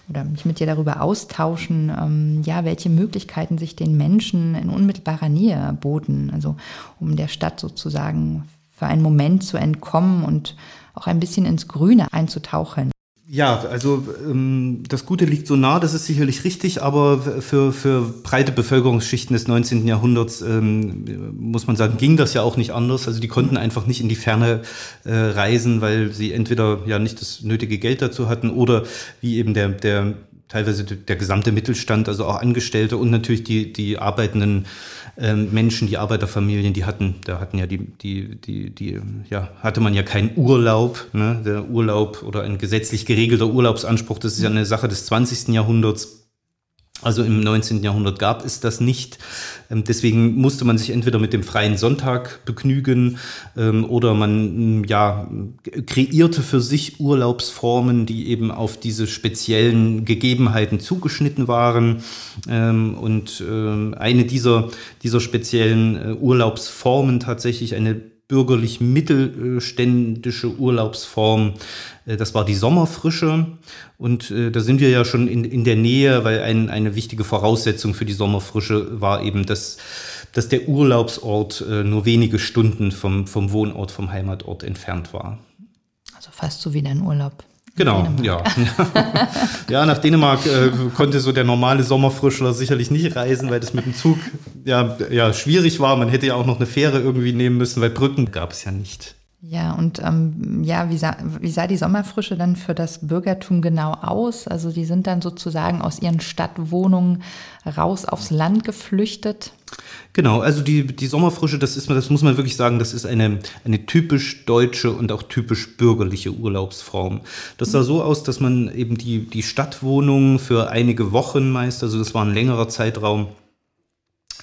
oder mich mit dir darüber austauschen, ähm, ja, welche Möglichkeiten sich den Menschen in unmittelbarer Nähe boten, also um der Stadt sozusagen für einen Moment zu entkommen und auch ein bisschen ins Grüne einzutauchen. Ja, also ähm, das Gute liegt so nah, das ist sicherlich richtig, aber für, für breite Bevölkerungsschichten des 19. Jahrhunderts ähm, muss man sagen, ging das ja auch nicht anders. Also die konnten einfach nicht in die Ferne äh, reisen, weil sie entweder ja nicht das nötige Geld dazu hatten oder wie eben der, der teilweise der gesamte Mittelstand, also auch Angestellte und natürlich die, die arbeitenden ähm, Menschen, die Arbeiterfamilien, die hatten, da hatten ja die, die, die, die, ja, hatte man ja keinen Urlaub. Ne? Der Urlaub oder ein gesetzlich geregelter Urlaubsanspruch, das ist ja eine Sache des 20. Jahrhunderts. Also im 19. Jahrhundert gab es das nicht. Ähm, deswegen musste man sich entweder mit dem freien Sonntag begnügen ähm, oder man mm, ja, kreierte für sich Urlaubsformen, die eben auf diese speziellen Gegebenheiten zugeschnitten waren. Ähm, und eine dieser, dieser speziellen äh, Urlaubsformen tatsächlich eine bürgerlich mittelständische Urlaubsform. Äh, das war die Sommerfrische. Und äh, da sind wir ja schon in, in der Nähe, weil ein, eine wichtige Voraussetzung für die Sommerfrische war eben, dass, dass der Urlaubsort äh, nur wenige Stunden vom, vom Wohnort, vom Heimatort entfernt war. Also fast so wie dein Urlaub. Genau, ja. ja, nach Dänemark äh, konnte so der normale Sommerfrischler sicherlich nicht reisen, weil das mit dem Zug ja, ja schwierig war. Man hätte ja auch noch eine Fähre irgendwie nehmen müssen, weil Brücken gab es ja nicht. Ja, und ähm, ja, wie sah, wie sah die Sommerfrische dann für das Bürgertum genau aus? Also die sind dann sozusagen aus ihren Stadtwohnungen raus aufs Land geflüchtet. Genau, also die, die Sommerfrische, das ist das muss man wirklich sagen, das ist eine, eine typisch deutsche und auch typisch bürgerliche Urlaubsform. Das sah so aus, dass man eben die, die Stadtwohnung für einige Wochen meist, also das war ein längerer Zeitraum,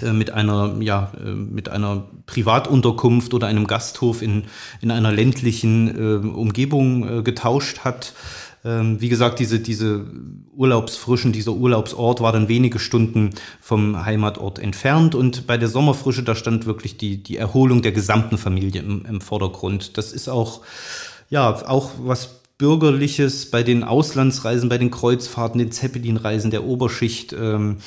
mit einer, ja, äh, mit einer Privatunterkunft oder einem Gasthof in, in einer ländlichen äh, Umgebung äh, getauscht hat. Ähm, wie gesagt, diese, diese Urlaubsfrischen, dieser Urlaubsort war dann wenige Stunden vom Heimatort entfernt und bei der Sommerfrische, da stand wirklich die, die Erholung der gesamten Familie im, im Vordergrund. Das ist auch, ja, auch was Bürgerliches bei den Auslandsreisen, bei den Kreuzfahrten, den Zeppelinreisen der Oberschicht. Ähm,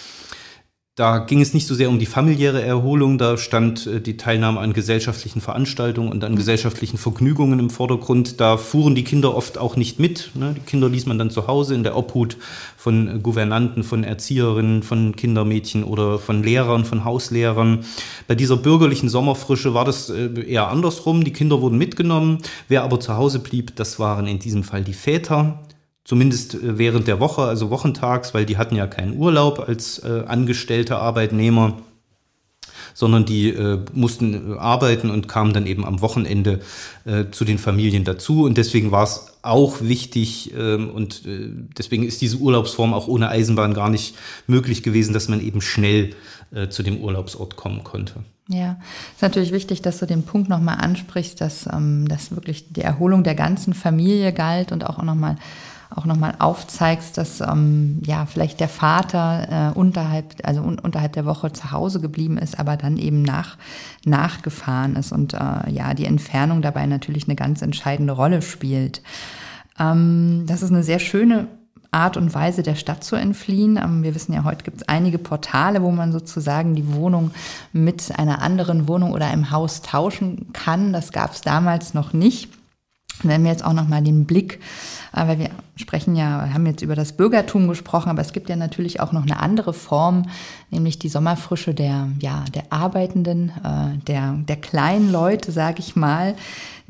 da ging es nicht so sehr um die familiäre Erholung, da stand äh, die Teilnahme an gesellschaftlichen Veranstaltungen und an mhm. gesellschaftlichen Vergnügungen im Vordergrund. Da fuhren die Kinder oft auch nicht mit. Ne? Die Kinder ließ man dann zu Hause in der Obhut von Gouvernanten, von Erzieherinnen, von Kindermädchen oder von Lehrern, von Hauslehrern. Bei dieser bürgerlichen Sommerfrische war das äh, eher andersrum. Die Kinder wurden mitgenommen. Wer aber zu Hause blieb, das waren in diesem Fall die Väter zumindest äh, während der Woche, also wochentags, weil die hatten ja keinen Urlaub als äh, angestellte Arbeitnehmer, sondern die äh, mussten äh, arbeiten und kamen dann eben am Wochenende äh, zu den Familien dazu. Und deswegen war es auch wichtig ähm, und äh, deswegen ist diese Urlaubsform auch ohne Eisenbahn gar nicht möglich gewesen, dass man eben schnell zu dem Urlaubsort kommen konnte. Ja, ist natürlich wichtig, dass du den Punkt nochmal ansprichst, dass, ähm, dass wirklich die Erholung der ganzen Familie galt und auch nochmal auch nochmal aufzeigst, dass ähm, ja vielleicht der Vater äh, unterhalb, also un unterhalb der Woche zu Hause geblieben ist, aber dann eben nach, nachgefahren ist und äh, ja, die Entfernung dabei natürlich eine ganz entscheidende Rolle spielt. Ähm, das ist eine sehr schöne Art und Weise der Stadt zu entfliehen. Ähm, wir wissen ja, heute gibt es einige Portale, wo man sozusagen die Wohnung mit einer anderen Wohnung oder einem Haus tauschen kann. Das gab es damals noch nicht. Wenn wir jetzt auch nochmal den Blick, weil wir sprechen ja, haben jetzt über das Bürgertum gesprochen, aber es gibt ja natürlich auch noch eine andere Form, nämlich die Sommerfrische der, ja, der Arbeitenden, äh, der, der kleinen Leute, sage ich mal,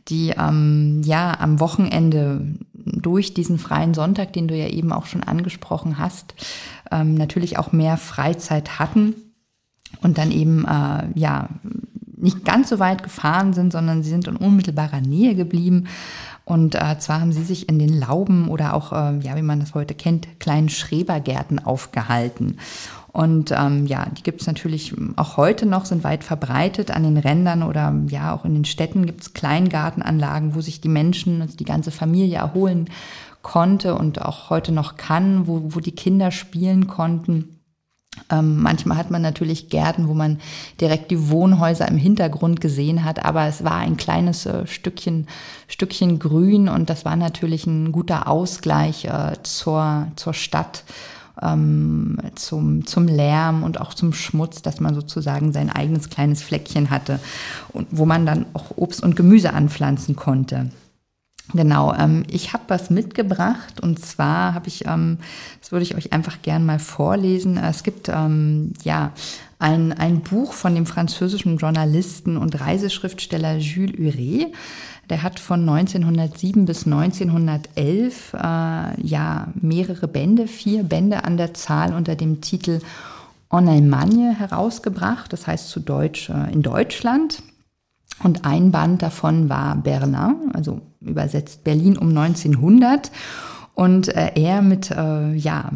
die ähm, ja am Wochenende durch diesen freien Sonntag, den du ja eben auch schon angesprochen hast, ähm, natürlich auch mehr Freizeit hatten und dann eben äh, ja nicht ganz so weit gefahren sind, sondern sie sind in unmittelbarer Nähe geblieben. Und äh, zwar haben sie sich in den Lauben oder auch, äh, ja, wie man das heute kennt, kleinen Schrebergärten aufgehalten. Und ähm, ja, die gibt es natürlich auch heute noch, sind weit verbreitet an den Rändern oder ja, auch in den Städten gibt es Kleingartenanlagen, wo sich die Menschen, also die ganze Familie erholen konnte und auch heute noch kann, wo, wo die Kinder spielen konnten. Ähm, manchmal hat man natürlich Gärten, wo man direkt die Wohnhäuser im Hintergrund gesehen hat, aber es war ein kleines äh, Stückchen, Stückchen Grün und das war natürlich ein guter Ausgleich äh, zur, zur Stadt, ähm, zum, zum Lärm und auch zum Schmutz, dass man sozusagen sein eigenes kleines Fleckchen hatte und wo man dann auch Obst und Gemüse anpflanzen konnte. Genau, ähm, ich habe was mitgebracht und zwar habe ich, ähm, das würde ich euch einfach gern mal vorlesen. Es gibt ähm, ja ein, ein Buch von dem französischen Journalisten und Reiseschriftsteller Jules Huret. Der hat von 1907 bis 1911 äh, ja mehrere Bände, vier Bände an der Zahl unter dem Titel En Allemagne herausgebracht, das heißt zu Deutsch äh, in Deutschland. Und ein Band davon war Berlin, also übersetzt Berlin um 1900. Und äh, er mit, äh, ja,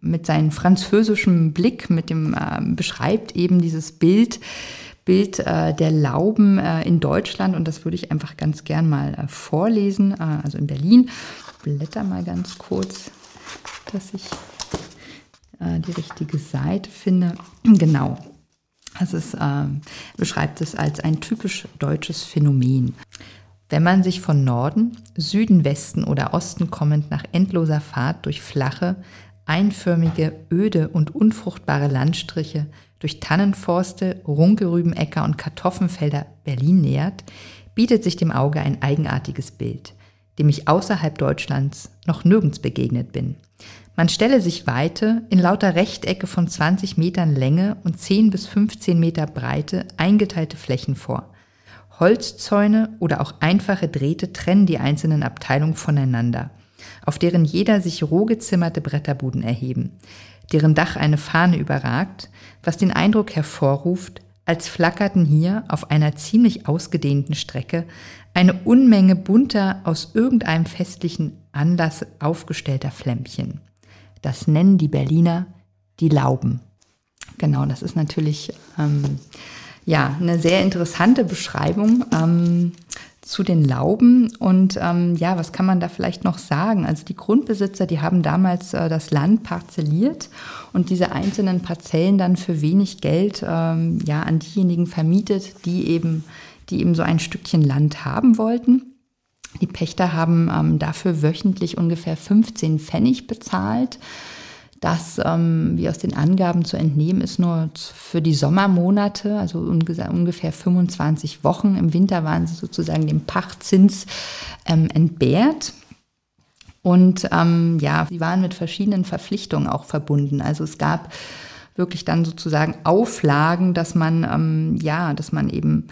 mit seinem französischen Blick, mit dem, äh, beschreibt eben dieses Bild, Bild äh, der Lauben äh, in Deutschland. Und das würde ich einfach ganz gern mal äh, vorlesen. Also in Berlin. Ich blätter mal ganz kurz, dass ich die richtige Seite finde. Genau. Das ist, äh, beschreibt es als ein typisch deutsches Phänomen. Wenn man sich von Norden, Süden, Westen oder Osten kommend nach endloser Fahrt durch flache, einförmige, öde und unfruchtbare Landstriche, durch Tannenforste, Runkelrübenäcker und Kartoffelfelder Berlin nähert, bietet sich dem Auge ein eigenartiges Bild, dem ich außerhalb Deutschlands noch nirgends begegnet bin. Man stelle sich weite, in lauter Rechtecke von 20 Metern Länge und 10 bis 15 Meter Breite eingeteilte Flächen vor. Holzzäune oder auch einfache Drähte trennen die einzelnen Abteilungen voneinander, auf deren jeder sich roh gezimmerte Bretterbuden erheben, deren Dach eine Fahne überragt, was den Eindruck hervorruft, als flackerten hier auf einer ziemlich ausgedehnten Strecke eine Unmenge bunter, aus irgendeinem festlichen Anlass aufgestellter Flämmchen. Das nennen die Berliner die Lauben. Genau, das ist natürlich ähm, ja eine sehr interessante Beschreibung ähm, zu den Lauben. Und ähm, ja, was kann man da vielleicht noch sagen? Also die Grundbesitzer, die haben damals äh, das Land parzelliert und diese einzelnen Parzellen dann für wenig Geld ähm, ja an diejenigen vermietet, die eben, die eben so ein Stückchen Land haben wollten. Die Pächter haben ähm, dafür wöchentlich ungefähr 15 Pfennig bezahlt. Das, ähm, wie aus den Angaben zu entnehmen ist, nur für die Sommermonate, also ungefähr 25 Wochen. Im Winter waren sie sozusagen dem Pachtzins ähm, entbehrt. Und ähm, ja, sie waren mit verschiedenen Verpflichtungen auch verbunden. Also es gab wirklich dann sozusagen Auflagen, dass man ähm, ja, dass man eben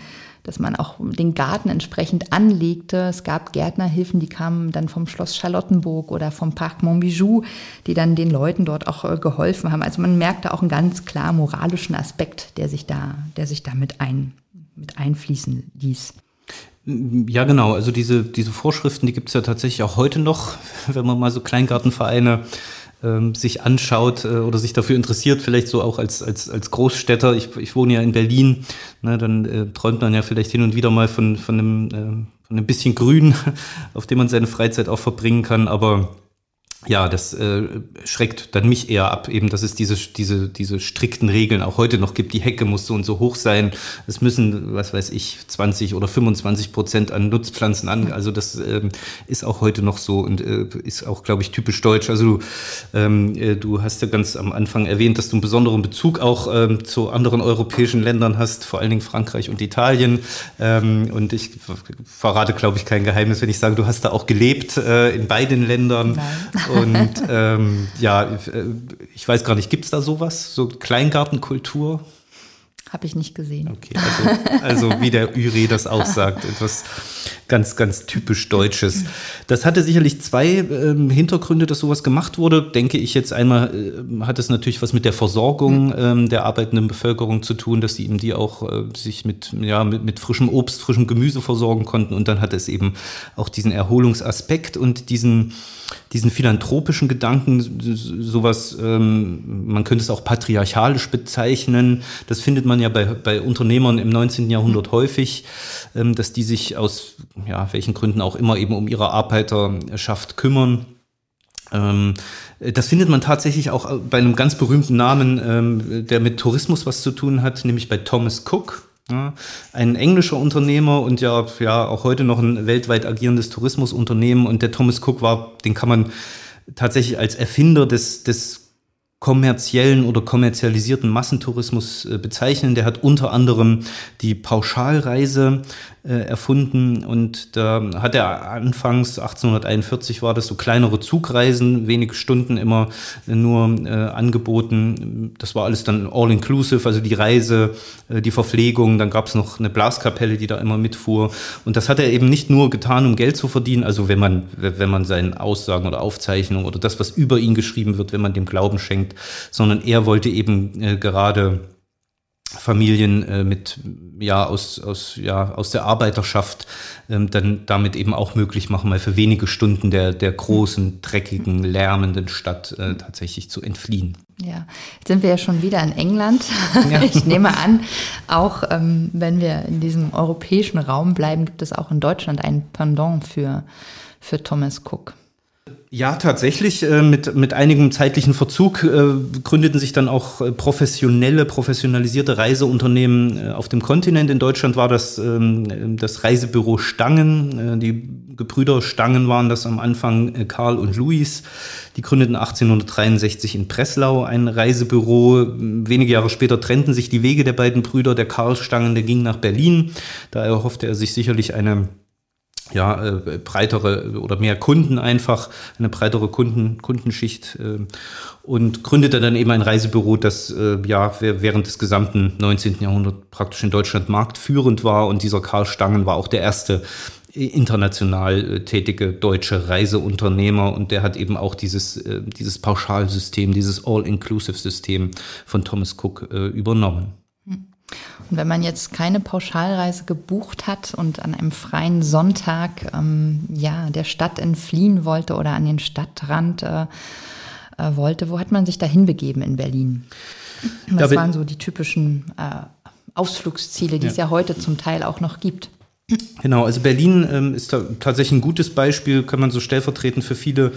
dass man auch den Garten entsprechend anlegte. Es gab Gärtnerhilfen, die kamen dann vom Schloss Charlottenburg oder vom Parc Montbijou, die dann den Leuten dort auch äh, geholfen haben. Also man merkte auch einen ganz klar moralischen Aspekt, der sich da, der sich da mit, ein, mit einfließen ließ. Ja, genau. Also diese, diese Vorschriften, die gibt es ja tatsächlich auch heute noch, wenn man mal so Kleingartenvereine ähm, sich anschaut äh, oder sich dafür interessiert, vielleicht so auch als, als, als Großstädter. Ich, ich wohne ja in Berlin, ne, dann äh, träumt man ja vielleicht hin und wieder mal von, von, einem, äh, von einem bisschen Grün, auf dem man seine Freizeit auch verbringen kann. Aber ja, das äh, schreckt dann mich eher ab, eben, dass es diese, diese, diese strikten Regeln auch heute noch gibt. Die Hecke muss so und so hoch sein. Es müssen, was weiß ich, 20 oder 25 Prozent an Nutzpflanzen an. Also das ähm, ist auch heute noch so und äh, ist auch, glaube ich, typisch deutsch. Also du, ähm, äh, du hast ja ganz am Anfang erwähnt, dass du einen besonderen Bezug auch ähm, zu anderen europäischen Ländern hast, vor allen Dingen Frankreich und Italien. Ähm, und ich verrate, glaube ich, kein Geheimnis, wenn ich sage, du hast da auch gelebt äh, in beiden Ländern. Nein. Und ähm, ja, ich weiß gar nicht, gibt es da sowas? So Kleingartenkultur? Habe ich nicht gesehen. Okay, also, also wie der Uri das auch sagt, etwas ganz, ganz typisch Deutsches. Das hatte sicherlich zwei ähm, Hintergründe, dass sowas gemacht wurde. Denke ich jetzt einmal, äh, hat es natürlich was mit der Versorgung ähm, der arbeitenden Bevölkerung zu tun, dass sie eben die auch äh, sich mit, ja, mit, mit frischem Obst, frischem Gemüse versorgen konnten. Und dann hat es eben auch diesen Erholungsaspekt und diesen diesen philanthropischen Gedanken, sowas, ähm, man könnte es auch patriarchalisch bezeichnen. Das findet man ja bei, bei Unternehmern im 19. Jahrhundert häufig, ähm, dass die sich aus ja, welchen Gründen auch immer eben um ihre Arbeiterschaft kümmern. Ähm, das findet man tatsächlich auch bei einem ganz berühmten Namen, ähm, der mit Tourismus was zu tun hat, nämlich bei Thomas Cook. Ja, ein englischer Unternehmer und ja, ja auch heute noch ein weltweit agierendes Tourismusunternehmen. Und der Thomas Cook war, den kann man tatsächlich als Erfinder des, des kommerziellen oder kommerzialisierten Massentourismus äh, bezeichnen. Der hat unter anderem die Pauschalreise erfunden. Und da hat er anfangs 1841 war das so kleinere Zugreisen, wenige Stunden immer nur äh, angeboten. Das war alles dann all inclusive, also die Reise, äh, die Verpflegung, dann gab es noch eine Blaskapelle, die da immer mitfuhr. Und das hat er eben nicht nur getan, um Geld zu verdienen, also wenn man wenn man seinen Aussagen oder Aufzeichnungen oder das, was über ihn geschrieben wird, wenn man dem Glauben schenkt, sondern er wollte eben äh, gerade Familien äh, mit ja aus aus ja aus der Arbeiterschaft ähm, dann damit eben auch möglich machen, mal für wenige Stunden der der großen dreckigen lärmenden Stadt äh, tatsächlich zu entfliehen. Ja, jetzt sind wir ja schon wieder in England. Ja. Ich nehme an, auch ähm, wenn wir in diesem europäischen Raum bleiben, gibt es auch in Deutschland ein Pendant für für Thomas Cook. Ja, tatsächlich. Äh, mit, mit einigem zeitlichen Verzug äh, gründeten sich dann auch äh, professionelle, professionalisierte Reiseunternehmen auf dem Kontinent. In Deutschland war das ähm, das Reisebüro Stangen. Die Gebrüder Stangen waren das am Anfang Karl und Luis. Die gründeten 1863 in Breslau ein Reisebüro. Wenige Jahre später trennten sich die Wege der beiden Brüder. Der Karl Stangen, der ging nach Berlin. Da erhoffte er sich sicherlich eine ja, äh, breitere oder mehr Kunden einfach, eine breitere Kunden, Kundenschicht äh, und gründete dann eben ein Reisebüro, das äh, ja während des gesamten 19. Jahrhunderts praktisch in Deutschland marktführend war und dieser Karl Stangen war auch der erste international äh, tätige deutsche Reiseunternehmer und der hat eben auch dieses, äh, dieses Pauschalsystem, dieses All-Inclusive-System von Thomas Cook äh, übernommen. Und wenn man jetzt keine Pauschalreise gebucht hat und an einem freien Sonntag ähm, ja der Stadt entfliehen wollte oder an den Stadtrand äh, äh, wollte, wo hat man sich da hinbegeben in Berlin? Was waren so die typischen äh, Ausflugsziele, die ja. es ja heute zum Teil auch noch gibt? Genau, also Berlin ähm, ist da tatsächlich ein gutes Beispiel, kann man so stellvertretend für viele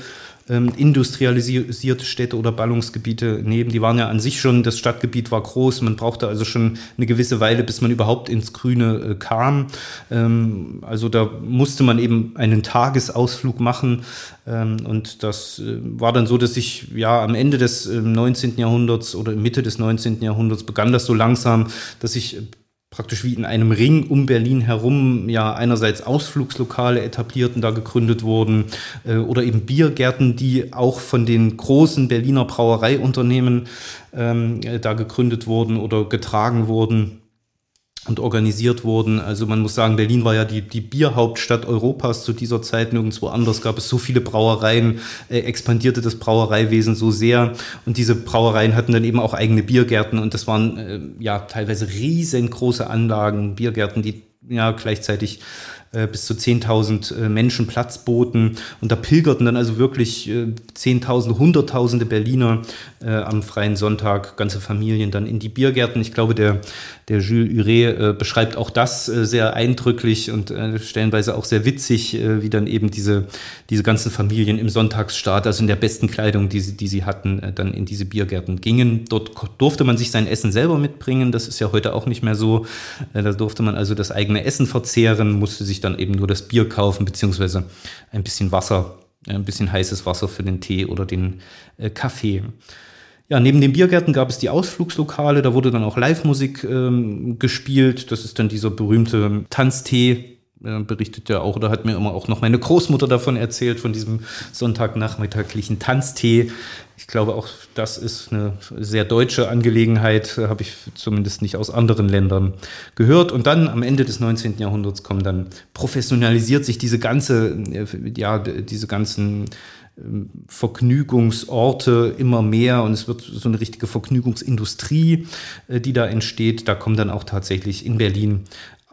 ähm, industrialisierte Städte oder Ballungsgebiete nehmen. Die waren ja an sich schon, das Stadtgebiet war groß, man brauchte also schon eine gewisse Weile, bis man überhaupt ins Grüne äh, kam. Ähm, also da musste man eben einen Tagesausflug machen ähm, und das äh, war dann so, dass ich ja am Ende des äh, 19. Jahrhunderts oder Mitte des 19. Jahrhunderts begann das so langsam, dass ich praktisch wie in einem Ring um Berlin herum ja einerseits Ausflugslokale etabliert und da gegründet wurden äh, oder eben Biergärten, die auch von den großen Berliner Brauereiunternehmen ähm, da gegründet wurden oder getragen wurden und organisiert wurden. Also man muss sagen, Berlin war ja die, die Bierhauptstadt Europas zu dieser Zeit. Nirgendwo anders gab es so viele Brauereien, äh, expandierte das Brauereiwesen so sehr. Und diese Brauereien hatten dann eben auch eigene Biergärten und das waren äh, ja teilweise riesengroße Anlagen, Biergärten, die ja gleichzeitig äh, bis zu 10.000 äh, Menschen Platz boten. Und da pilgerten dann also wirklich äh, Zehntausende, Hunderttausende Berliner äh, am freien Sonntag, ganze Familien dann in die Biergärten. Ich glaube, der, der Jules Huré äh, beschreibt auch das sehr eindrücklich und stellenweise auch sehr witzig, wie dann eben diese, diese ganzen Familien im Sonntagsstaat, also in der besten Kleidung, die sie, die sie hatten, dann in diese Biergärten gingen. Dort durfte man sich sein Essen selber mitbringen. Das ist ja heute auch nicht mehr so. Da durfte man also das eigene Essen verzehren, musste sich dann eben nur das Bier kaufen, beziehungsweise ein bisschen Wasser, ein bisschen heißes Wasser für den Tee oder den äh, Kaffee. Ja, neben den Biergärten gab es die Ausflugslokale, da wurde dann auch Live-Musik ähm, gespielt. Das ist dann dieser berühmte Tanztee, äh, berichtet ja auch, oder hat mir immer auch noch meine Großmutter davon erzählt, von diesem sonntagnachmittaglichen Tanztee. Ich glaube, auch das ist eine sehr deutsche Angelegenheit, äh, habe ich zumindest nicht aus anderen Ländern gehört. Und dann am Ende des 19. Jahrhunderts kommen dann, professionalisiert sich diese ganze, äh, ja, diese ganzen ähm, Vergnügungsorte immer mehr und es wird so eine richtige Vergnügungsindustrie, äh, die da entsteht. Da kommen dann auch tatsächlich in Berlin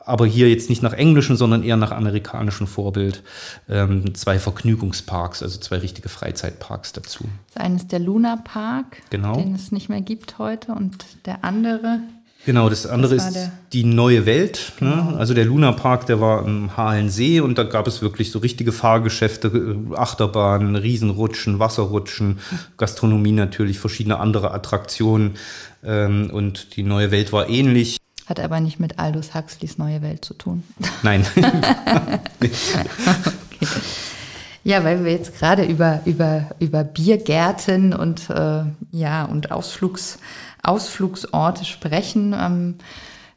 aber hier jetzt nicht nach englischem, sondern eher nach amerikanischem Vorbild ähm, zwei Vergnügungsparks, also zwei richtige Freizeitparks dazu. Das eine ist der Luna Park, genau. den es nicht mehr gibt heute, und der andere Genau, das andere das ist die neue Welt. Ne? Genau. Ne? Also der Luna Park, der war im Halensee und da gab es wirklich so richtige Fahrgeschäfte, Achterbahnen, Riesenrutschen, Wasserrutschen, Gastronomie natürlich, verschiedene andere Attraktionen. Ähm, und die neue Welt war ähnlich. Hat aber nicht mit Aldous Huxleys neue Welt zu tun. Nein. okay. Ja, weil wir jetzt gerade über, über, über Biergärten und, äh, ja, und Ausflugs, Ausflugsorte sprechen. Ähm,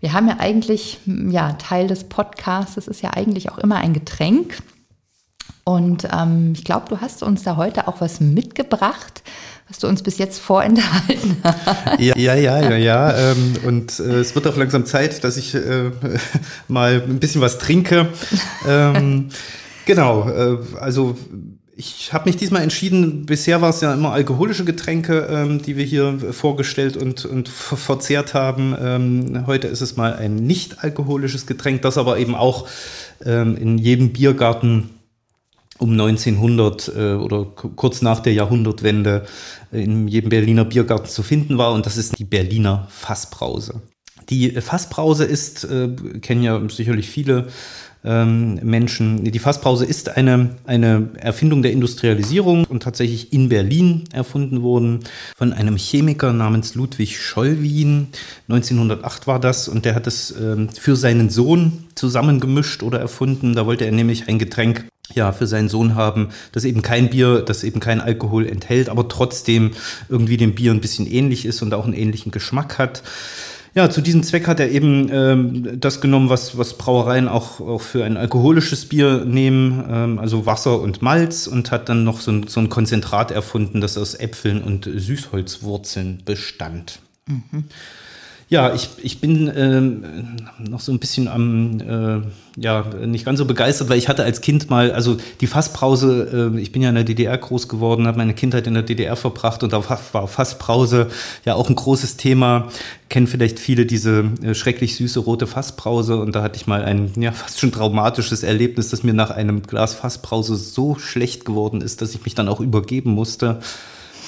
wir haben ja eigentlich, ja, Teil des Podcasts, es ist ja eigentlich auch immer ein Getränk. Und ähm, ich glaube, du hast uns da heute auch was mitgebracht, was du uns bis jetzt vorenthalten hast. Ja, ja, ja, ja. ja. Ähm, und äh, es wird auch langsam Zeit, dass ich äh, mal ein bisschen was trinke. ähm, genau, äh, also ich habe mich diesmal entschieden, bisher war es ja immer alkoholische Getränke, ähm, die wir hier vorgestellt und, und verzehrt haben. Ähm, heute ist es mal ein nicht alkoholisches Getränk, das aber eben auch ähm, in jedem Biergarten um 1900 äh, oder kurz nach der Jahrhundertwende in jedem Berliner Biergarten zu finden war und das ist die Berliner Fassbrause. Die Fassbrause ist, äh, kennen ja sicherlich viele ähm, Menschen. Die Fassbrause ist eine, eine Erfindung der Industrialisierung und tatsächlich in Berlin erfunden worden von einem Chemiker namens Ludwig Schollwin. 1908 war das und der hat es ähm, für seinen Sohn zusammengemischt oder erfunden. Da wollte er nämlich ein Getränk ja, für seinen Sohn haben, das eben kein Bier, das eben kein Alkohol enthält, aber trotzdem irgendwie dem Bier ein bisschen ähnlich ist und auch einen ähnlichen Geschmack hat. Ja, zu diesem Zweck hat er eben ähm, das genommen, was, was Brauereien auch, auch für ein alkoholisches Bier nehmen, ähm, also Wasser und Malz und hat dann noch so ein, so ein Konzentrat erfunden, das aus Äpfeln und Süßholzwurzeln bestand. Mhm. Ja, ich, ich bin ähm, noch so ein bisschen am, äh, ja, nicht ganz so begeistert, weil ich hatte als Kind mal, also die Fassbrause, äh, ich bin ja in der DDR groß geworden, habe meine Kindheit in der DDR verbracht und da war Fassbrause ja auch ein großes Thema. Kennen vielleicht viele diese äh, schrecklich süße rote Fassbrause und da hatte ich mal ein ja fast schon traumatisches Erlebnis, dass mir nach einem Glas Fassbrause so schlecht geworden ist, dass ich mich dann auch übergeben musste.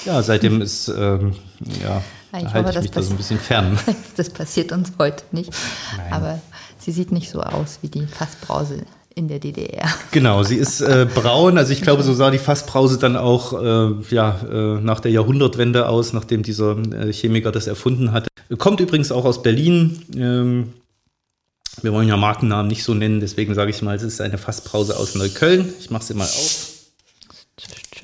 Ja, seitdem ist, ähm, ja, ich halte ich mich da so ein bisschen fern. Das passiert uns heute nicht. Nein. Aber sie sieht nicht so aus wie die Fassbrause in der DDR. Genau, sie ist äh, braun. Also ich glaube, so sah die Fassbrause dann auch äh, ja, äh, nach der Jahrhundertwende aus, nachdem dieser äh, Chemiker das erfunden hatte. Kommt übrigens auch aus Berlin. Ähm, wir wollen ja Markennamen nicht so nennen, deswegen sage ich mal, es ist eine Fassbrause aus Neukölln. Ich mache sie mal auf.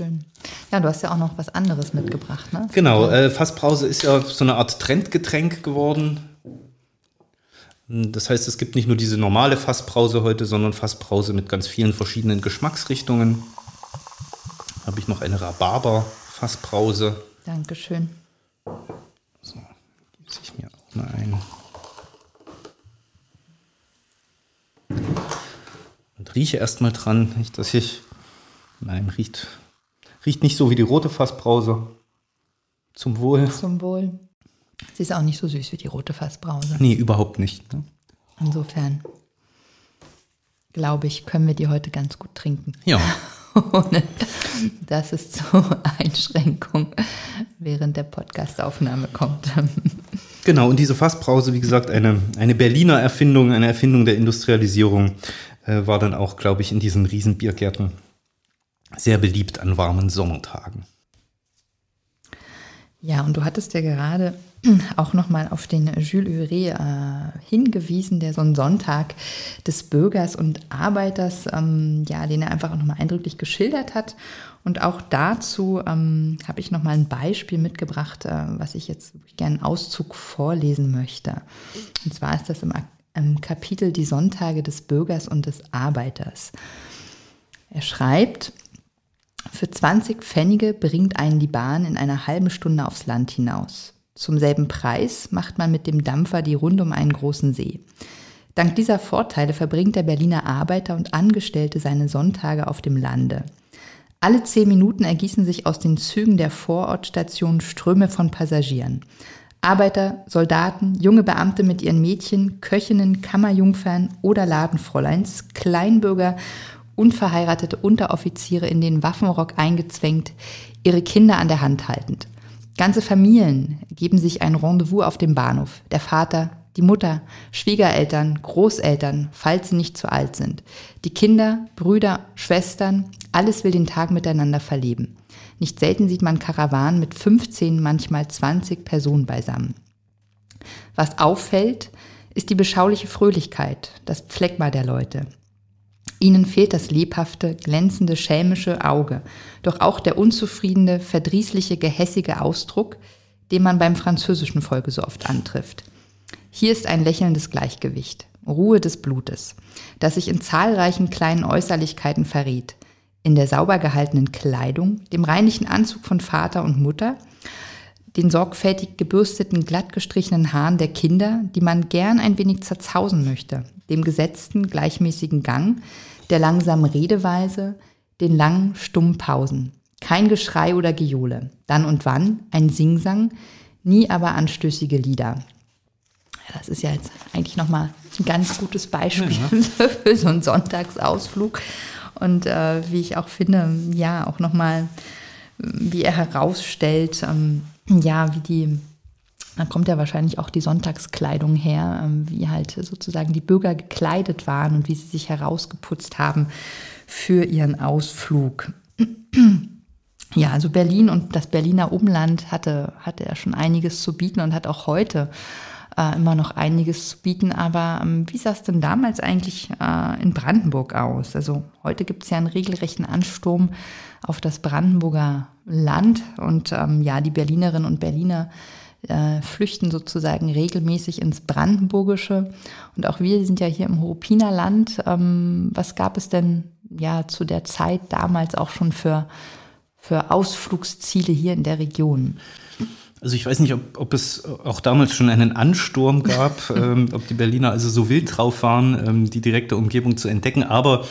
Schön. Ja, du hast ja auch noch was anderes mitgebracht, ne? Genau, äh, Fassbrause ist ja so eine Art Trendgetränk geworden. Das heißt, es gibt nicht nur diese normale Fassbrause heute, sondern Fassbrause mit ganz vielen verschiedenen Geschmacksrichtungen. Habe ich noch eine Rhabarber-Fassbrause. Dankeschön. So, gieße ich mir auch mal ein. Und rieche erstmal dran, nicht, dass ich. Nein, riecht, riecht nicht so wie die rote Fassbrause. Zum Wohl. Zum Wohl. Sie ist auch nicht so süß wie die rote Fassbrause. Nee, überhaupt nicht. Ne? Insofern glaube ich, können wir die heute ganz gut trinken. Ja. Ohne dass es zur Einschränkung während der Podcastaufnahme kommt. Genau, und diese Fassbrause, wie gesagt, eine, eine Berliner Erfindung, eine Erfindung der Industrialisierung, äh, war dann auch, glaube ich, in diesen Riesenbiergärten sehr beliebt an warmen Sommertagen. Ja, und du hattest ja gerade auch nochmal auf den Jules Huré äh, hingewiesen, der so einen Sonntag des Bürgers und Arbeiters, ähm, ja, den er einfach auch nochmal eindrücklich geschildert hat. Und auch dazu ähm, habe ich nochmal ein Beispiel mitgebracht, äh, was ich jetzt gerne einen Auszug vorlesen möchte. Und zwar ist das im, im Kapitel Die Sonntage des Bürgers und des Arbeiters. Er schreibt, für 20 Pfennige bringt einen die Bahn in einer halben Stunde aufs Land hinaus. Zum selben Preis macht man mit dem Dampfer die Runde um einen großen See. Dank dieser Vorteile verbringt der Berliner Arbeiter und Angestellte seine Sonntage auf dem Lande. Alle zehn Minuten ergießen sich aus den Zügen der Vorortstation Ströme von Passagieren. Arbeiter, Soldaten, junge Beamte mit ihren Mädchen, Köchinnen, Kammerjungfern oder Ladenfräuleins, Kleinbürger unverheiratete Unteroffiziere in den Waffenrock eingezwängt, ihre Kinder an der Hand haltend. Ganze Familien geben sich ein Rendezvous auf dem Bahnhof. Der Vater, die Mutter, Schwiegereltern, Großeltern, falls sie nicht zu alt sind. Die Kinder, Brüder, Schwestern, alles will den Tag miteinander verleben. Nicht selten sieht man Karawanen mit 15, manchmal 20 Personen beisammen. Was auffällt, ist die beschauliche Fröhlichkeit, das Pflegma der Leute. Ihnen fehlt das lebhafte, glänzende, schelmische Auge, doch auch der unzufriedene, verdrießliche, gehässige Ausdruck, den man beim französischen Volke so oft antrifft. Hier ist ein lächelndes Gleichgewicht, Ruhe des Blutes, das sich in zahlreichen kleinen Äußerlichkeiten verriet, in der sauber gehaltenen Kleidung, dem reinlichen Anzug von Vater und Mutter, den sorgfältig gebürsteten, glatt gestrichenen Haaren der Kinder, die man gern ein wenig zerzausen möchte, dem gesetzten, gleichmäßigen Gang, der langsamen Redeweise, den langen, stummen Pausen. Kein Geschrei oder Gejohle. Dann und wann ein Singsang, nie aber anstößige Lieder. Das ist ja jetzt eigentlich nochmal ein ganz gutes Beispiel ja. für so einen Sonntagsausflug. Und äh, wie ich auch finde, ja, auch nochmal, wie er herausstellt, ähm, ja, wie die da kommt ja wahrscheinlich auch die Sonntagskleidung her, ähm, wie halt sozusagen die Bürger gekleidet waren und wie sie sich herausgeputzt haben für ihren Ausflug. Ja, also Berlin und das Berliner Umland hatte, hatte ja schon einiges zu bieten und hat auch heute äh, immer noch einiges zu bieten. Aber ähm, wie sah es denn damals eigentlich äh, in Brandenburg aus? Also heute gibt es ja einen regelrechten Ansturm auf das Brandenburger Land und ähm, ja, die Berlinerinnen und Berliner äh, flüchten sozusagen regelmäßig ins Brandenburgische. Und auch wir sind ja hier im Horupinerland. Ähm, was gab es denn ja zu der Zeit damals auch schon für, für Ausflugsziele hier in der Region? Also ich weiß nicht, ob, ob es auch damals schon einen Ansturm gab, ähm, ob die Berliner also so wild drauf waren, ähm, die direkte Umgebung zu entdecken. Aber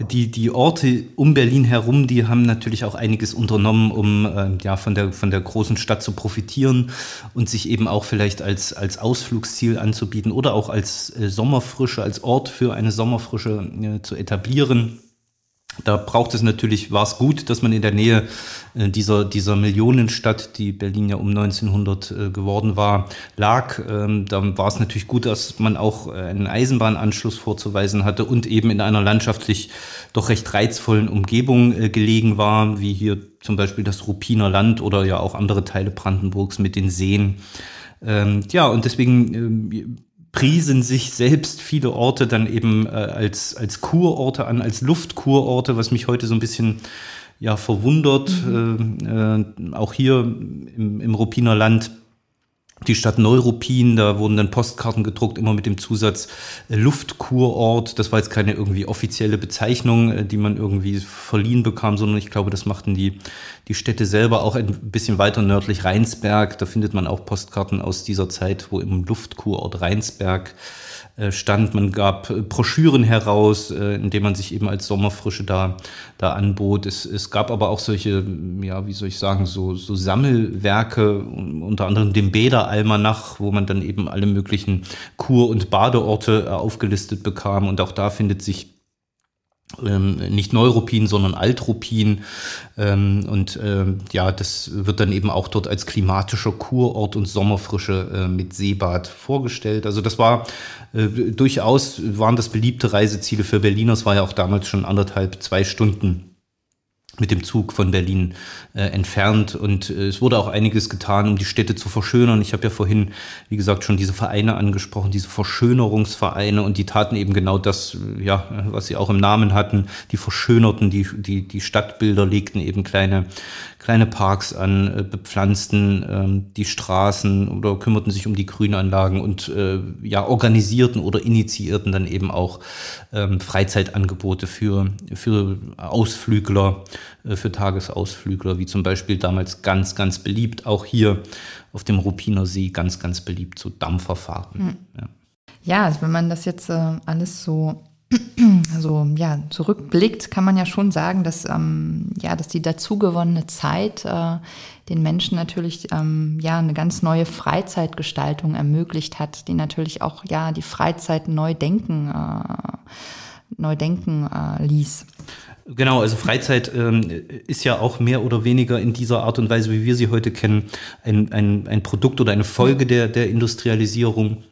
die, die Orte um Berlin herum, die haben natürlich auch einiges unternommen, um äh, ja, von, der, von der großen Stadt zu profitieren und sich eben auch vielleicht als, als Ausflugsziel anzubieten oder auch als äh, Sommerfrische, als Ort für eine Sommerfrische äh, zu etablieren. Da braucht es natürlich, war es gut, dass man in der Nähe äh, dieser, dieser Millionenstadt, die Berlin ja um 1900 äh, geworden war, lag. Ähm, da war es natürlich gut, dass man auch äh, einen Eisenbahnanschluss vorzuweisen hatte und eben in einer landschaftlich doch recht reizvollen Umgebung gelegen war, wie hier zum Beispiel das Ruppiner Land oder ja auch andere Teile Brandenburgs mit den Seen. Ähm, ja, und deswegen ähm, priesen sich selbst viele Orte dann eben äh, als, als Kurorte an, als Luftkurorte, was mich heute so ein bisschen ja, verwundert. Mhm. Äh, äh, auch hier im, im Ruppiner Land die Stadt Neuruppin, da wurden dann Postkarten gedruckt, immer mit dem Zusatz äh, Luftkurort. Das war jetzt keine irgendwie offizielle Bezeichnung, äh, die man irgendwie verliehen bekam, sondern ich glaube, das machten die, die Städte selber auch ein bisschen weiter nördlich Rheinsberg. Da findet man auch Postkarten aus dieser Zeit, wo im Luftkurort Rheinsberg stand. Man gab äh, Broschüren heraus, äh, indem man sich eben als Sommerfrische da, da anbot. Es, es gab aber auch solche, ja, wie soll ich sagen, so, so Sammelwerke, unter anderem dem Bäderalmanach, wo man dann eben alle möglichen Kur- und Badeorte aufgelistet bekam. Und auch da findet sich ähm, nicht Neuruppin, sondern Altruppin. Ähm, und ähm, ja, das wird dann eben auch dort als klimatischer Kurort und Sommerfrische äh, mit Seebad vorgestellt. Also das war äh, durchaus, waren das beliebte Reiseziele für Berliner. Es war ja auch damals schon anderthalb, zwei Stunden mit dem Zug von Berlin äh, entfernt. Und äh, es wurde auch einiges getan, um die Städte zu verschönern. Ich habe ja vorhin, wie gesagt, schon diese Vereine angesprochen, diese Verschönerungsvereine. Und die taten eben genau das, äh, ja, was sie auch im Namen hatten. Die verschönerten die, die, die Stadtbilder, legten eben kleine, kleine Parks an, äh, bepflanzten ähm, die Straßen oder kümmerten sich um die Grünanlagen und äh, ja, organisierten oder initiierten dann eben auch ähm, Freizeitangebote für, für Ausflügler, äh, für Tagesausflügler, wie zum Beispiel damals ganz, ganz beliebt, auch hier auf dem Ruppiner See ganz, ganz beliebt, so Dampferfahrten. Mhm. Ja. ja, also wenn man das jetzt äh, alles so also ja, zurückblickt, kann man ja schon sagen, dass, ähm, ja, dass die dazugewonnene Zeit äh, den Menschen natürlich ähm, ja eine ganz neue Freizeitgestaltung ermöglicht hat, die natürlich auch ja die Freizeit neu denken, äh, neu denken äh, ließ. Genau, also Freizeit ähm, ist ja auch mehr oder weniger in dieser Art und Weise, wie wir sie heute kennen, ein, ein, ein Produkt oder eine Folge der, der Industrialisierung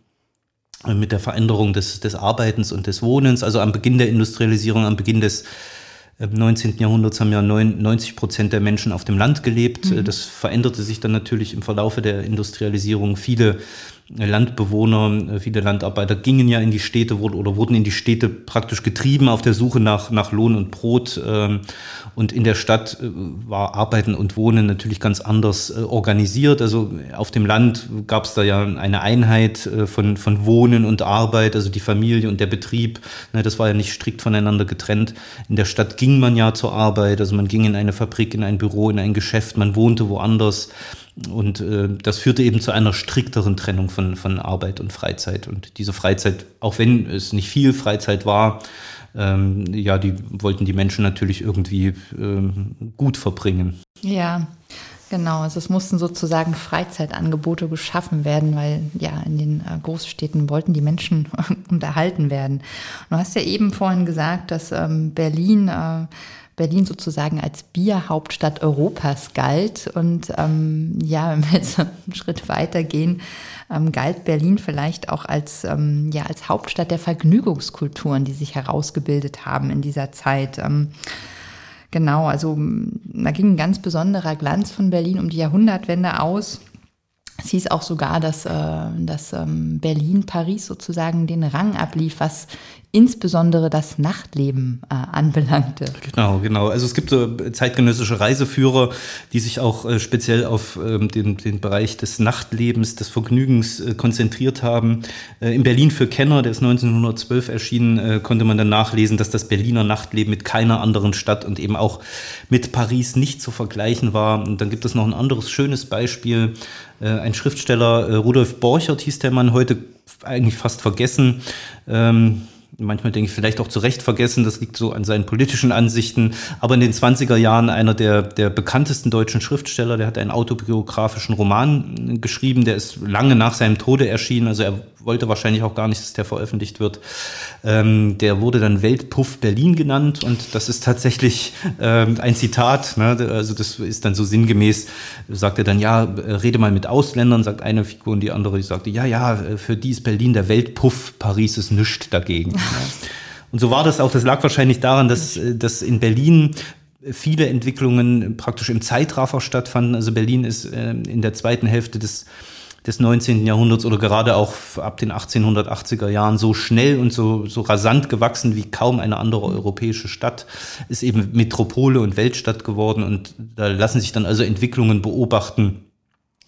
mit der Veränderung des, des Arbeitens und des Wohnens, also am Beginn der Industrialisierung, am Beginn des 19. Äh, Jahrhunderts haben ja 90 Prozent der Menschen auf dem Land gelebt. Mhm. Das veränderte sich dann natürlich im Verlaufe der Industrialisierung. Viele Landbewohner, äh, viele Landarbeiter gingen ja in die Städte oder wurden in die Städte praktisch getrieben auf der Suche nach, nach Lohn und Brot. Ähm, und in der Stadt äh, war Arbeiten und Wohnen natürlich ganz anders äh, organisiert. Also auf dem Land gab es da ja eine Einheit von, von Wohnen und Arbeit, also die Familie und der Betrieb. Ne, das war ja nicht strikt voneinander getrennt. In der Stadt ging man ja zur Arbeit, also man ging in eine Fabrik, in ein Büro, in ein Geschäft, man wohnte woanders. Und äh, das führte eben zu einer strikteren Trennung von, von Arbeit und Freizeit. Und diese Freizeit, auch wenn es nicht viel Freizeit war, ähm, ja, die wollten die Menschen natürlich irgendwie ähm, gut verbringen. Ja, genau. Also es mussten sozusagen Freizeitangebote geschaffen werden, weil ja in den äh, Großstädten wollten die Menschen unterhalten werden. Du hast ja eben vorhin gesagt, dass ähm, Berlin äh, Berlin sozusagen als Bierhauptstadt Europas galt. Und ähm, ja, wenn wir jetzt einen Schritt weiter gehen, ähm, galt Berlin vielleicht auch als, ähm, ja, als Hauptstadt der Vergnügungskulturen, die sich herausgebildet haben in dieser Zeit. Ähm, genau, also da ging ein ganz besonderer Glanz von Berlin um die Jahrhundertwende aus. Es hieß auch sogar, dass, äh, dass ähm, Berlin Paris sozusagen den Rang ablief, was insbesondere das Nachtleben äh, anbelangte. Genau, genau. Also es gibt so zeitgenössische Reiseführer, die sich auch äh, speziell auf ähm, den, den Bereich des Nachtlebens, des Vergnügens äh, konzentriert haben. Äh, in Berlin für Kenner, der ist 1912 erschienen, äh, konnte man dann nachlesen, dass das Berliner Nachtleben mit keiner anderen Stadt und eben auch mit Paris nicht zu vergleichen war. Und dann gibt es noch ein anderes schönes Beispiel. Äh, ein Schriftsteller, Rudolf Borchert hieß der Mann, heute eigentlich fast vergessen. Ähm, manchmal denke ich vielleicht auch zu Recht vergessen, das liegt so an seinen politischen Ansichten, aber in den 20er Jahren einer der, der bekanntesten deutschen Schriftsteller, der hat einen autobiografischen Roman geschrieben, der ist lange nach seinem Tode erschienen, also er wollte wahrscheinlich auch gar nicht, dass der veröffentlicht wird. Ähm, der wurde dann Weltpuff Berlin genannt und das ist tatsächlich ähm, ein Zitat. Ne? Also das ist dann so sinngemäß, sagt er dann, ja, rede mal mit Ausländern, sagt eine Figur und die andere, die sagte, ja, ja, für die ist Berlin der Weltpuff, Paris ist nichts dagegen. Und so war das auch. Das lag wahrscheinlich daran, dass, dass in Berlin viele Entwicklungen praktisch im Zeitraffer stattfanden. Also Berlin ist äh, in der zweiten Hälfte des des 19. Jahrhunderts oder gerade auch ab den 1880er Jahren so schnell und so, so rasant gewachsen wie kaum eine andere europäische Stadt, ist eben Metropole und Weltstadt geworden und da lassen sich dann also Entwicklungen beobachten,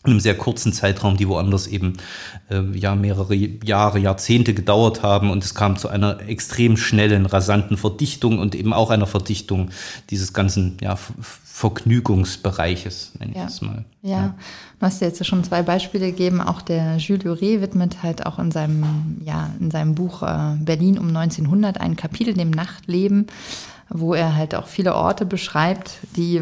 in einem sehr kurzen Zeitraum, die woanders eben äh, ja mehrere Jahre, Jahrzehnte gedauert haben und es kam zu einer extrem schnellen, rasanten Verdichtung und eben auch einer Verdichtung dieses ganzen ja, Vergnügungsbereiches, nenne ja. ich es mal. Ja. ja, du hast jetzt schon zwei Beispiele gegeben. Auch der Jules Luret widmet halt auch in seinem, ja, in seinem Buch äh, Berlin um 1900 ein Kapitel dem Nachtleben wo er halt auch viele Orte beschreibt, die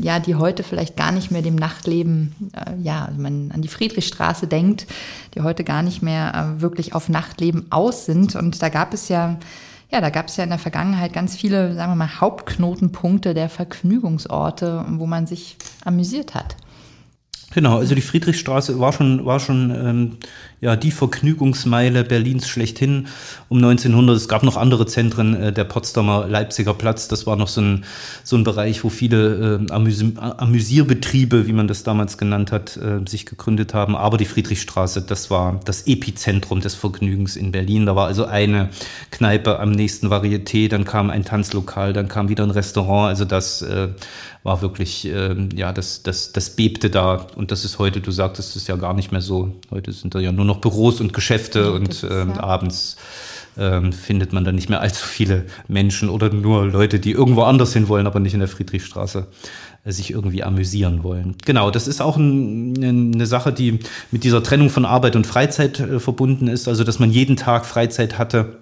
ja, die heute vielleicht gar nicht mehr dem Nachtleben, äh, ja, also man an die Friedrichstraße denkt, die heute gar nicht mehr äh, wirklich auf Nachtleben aus sind. Und da gab es ja, ja, da gab es ja in der Vergangenheit ganz viele, sagen wir mal, Hauptknotenpunkte der Vergnügungsorte, wo man sich amüsiert hat. Genau, also die Friedrichstraße war schon, war schon ähm, ja, die Vergnügungsmeile Berlins schlechthin um 1900. Es gab noch andere Zentren, äh, der Potsdamer Leipziger Platz, das war noch so ein, so ein Bereich, wo viele äh, Amüsi Amüsierbetriebe, wie man das damals genannt hat, äh, sich gegründet haben. Aber die Friedrichstraße, das war das Epizentrum des Vergnügens in Berlin. Da war also eine Kneipe am nächsten Varieté, dann kam ein Tanzlokal, dann kam wieder ein Restaurant. Also das äh, war wirklich, äh, ja, das, das, das bebte da. Und das ist heute, du sagtest es ja gar nicht mehr so. Heute sind da ja nur noch Büros und Geschäfte ja, und äh, ja. abends ähm, findet man dann nicht mehr allzu viele Menschen oder nur Leute, die irgendwo anders hin wollen, aber nicht in der Friedrichstraße äh, sich irgendwie amüsieren wollen. Genau, das ist auch ein, eine Sache, die mit dieser Trennung von Arbeit und Freizeit äh, verbunden ist, also dass man jeden Tag Freizeit hatte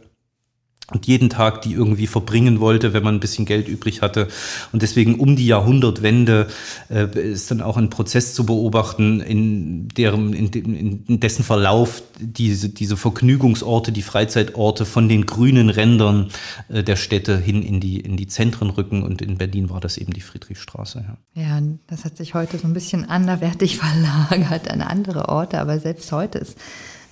und jeden Tag die irgendwie verbringen wollte, wenn man ein bisschen Geld übrig hatte. Und deswegen um die Jahrhundertwende äh, ist dann auch ein Prozess zu beobachten, in, deren, in, in dessen Verlauf diese, diese Vergnügungsorte, die Freizeitorte von den grünen Rändern äh, der Städte hin in die, in die Zentren rücken. Und in Berlin war das eben die Friedrichstraße. Ja. ja, das hat sich heute so ein bisschen anderwertig verlagert an andere Orte, aber selbst heute ist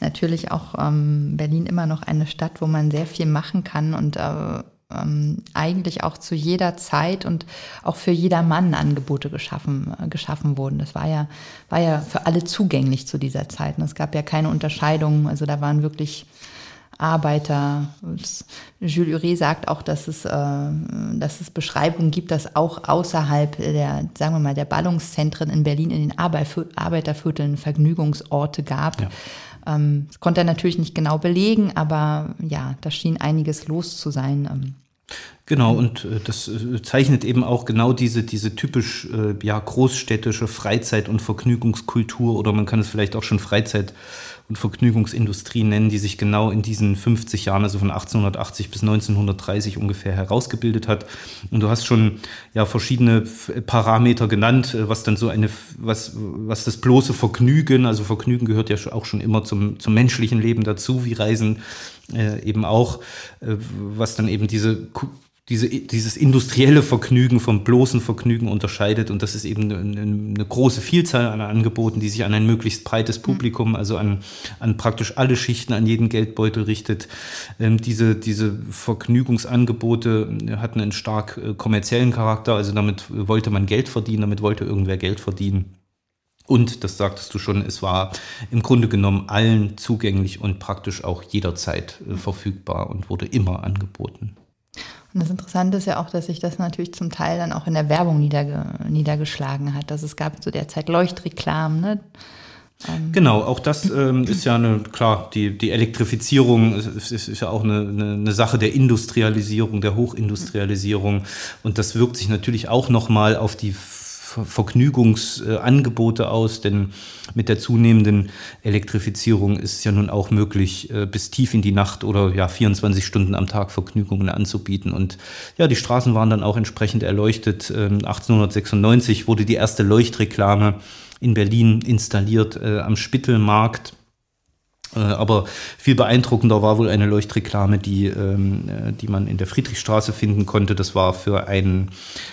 natürlich auch ähm, Berlin immer noch eine Stadt, wo man sehr viel machen kann und äh, ähm, eigentlich auch zu jeder Zeit und auch für jedermann Angebote geschaffen, äh, geschaffen wurden. Das war ja, war ja für alle zugänglich zu dieser Zeit. Und es gab ja keine Unterscheidung. Also da waren wirklich Arbeiter. Jules Ure sagt auch, dass es, äh, dass es Beschreibungen gibt, dass auch außerhalb der, sagen wir mal, der Ballungszentren in Berlin in den Arbeitervierteln Vergnügungsorte gab. Ja. Ähm, das konnte er natürlich nicht genau belegen, aber ja, da schien einiges los zu sein. Ähm. Genau, und äh, das äh, zeichnet eben auch genau diese, diese typisch äh, ja, großstädtische Freizeit- und Vergnügungskultur oder man kann es vielleicht auch schon Freizeit- und Vergnügungsindustrie nennen, die sich genau in diesen 50 Jahren, also von 1880 bis 1930 ungefähr herausgebildet hat. Und du hast schon ja verschiedene Parameter genannt, äh, was dann so eine, was, was das bloße Vergnügen, also Vergnügen gehört ja auch schon immer zum, zum menschlichen Leben dazu, wie Reisen äh, eben auch, äh, was dann eben diese diese, dieses industrielle Vergnügen vom bloßen Vergnügen unterscheidet. Und das ist eben eine, eine, große Vielzahl an Angeboten, die sich an ein möglichst breites Publikum, also an, an praktisch alle Schichten, an jeden Geldbeutel richtet. Ähm, diese, diese Vergnügungsangebote hatten einen stark äh, kommerziellen Charakter. Also damit wollte man Geld verdienen, damit wollte irgendwer Geld verdienen. Und, das sagtest du schon, es war im Grunde genommen allen zugänglich und praktisch auch jederzeit äh, verfügbar und wurde immer angeboten. Und das Interessante ist ja auch, dass sich das natürlich zum Teil dann auch in der Werbung niederge niedergeschlagen hat. Also es gab zu der Zeit Leuchtreklamen, ne? Ähm, genau, auch das ähm, ist ja eine, klar, die, die Elektrifizierung ist, ist, ist ja auch eine, eine, eine, Sache der Industrialisierung, der Hochindustrialisierung. Und das wirkt sich natürlich auch nochmal auf die Vergnügungsangebote aus, denn mit der zunehmenden Elektrifizierung ist es ja nun auch möglich, äh, bis tief in die Nacht oder ja 24 Stunden am Tag Vergnügungen anzubieten. Und ja, die Straßen waren dann auch entsprechend erleuchtet. 1896 ähm, wurde die erste Leuchtreklame in Berlin installiert äh, am Spittelmarkt aber viel beeindruckender war wohl eine Leuchtreklame, die, ähm, äh, die man in der Friedrichstraße finden konnte. Das war für, ein,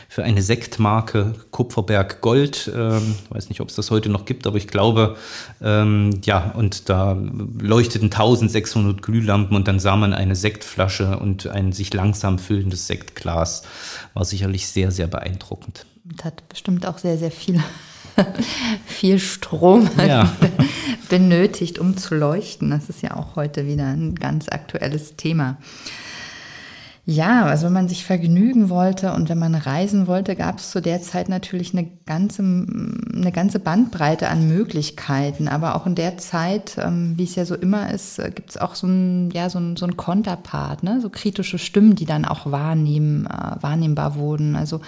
für eine Sektmarke Kupferberg Gold. Ähm, weiß nicht, ob es das heute noch gibt, aber ich glaube, ähm, ja, und da leuchteten 1600 Glühlampen und dann sah man eine Sektflasche und ein sich langsam füllendes Sektglas. War sicherlich sehr, sehr beeindruckend. Und hat bestimmt auch sehr, sehr viel viel Strom ja. benötigt, um zu leuchten. Das ist ja auch heute wieder ein ganz aktuelles Thema. Ja, also wenn man sich vergnügen wollte und wenn man reisen wollte, gab es zu der Zeit natürlich eine ganze, eine ganze Bandbreite an Möglichkeiten. Aber auch in der Zeit, ähm, wie es ja so immer ist, äh, gibt es auch so ein, ja, so ein, so ein Konterpart, ne? so kritische Stimmen, die dann auch wahrnehmen, äh, wahrnehmbar wurden. Also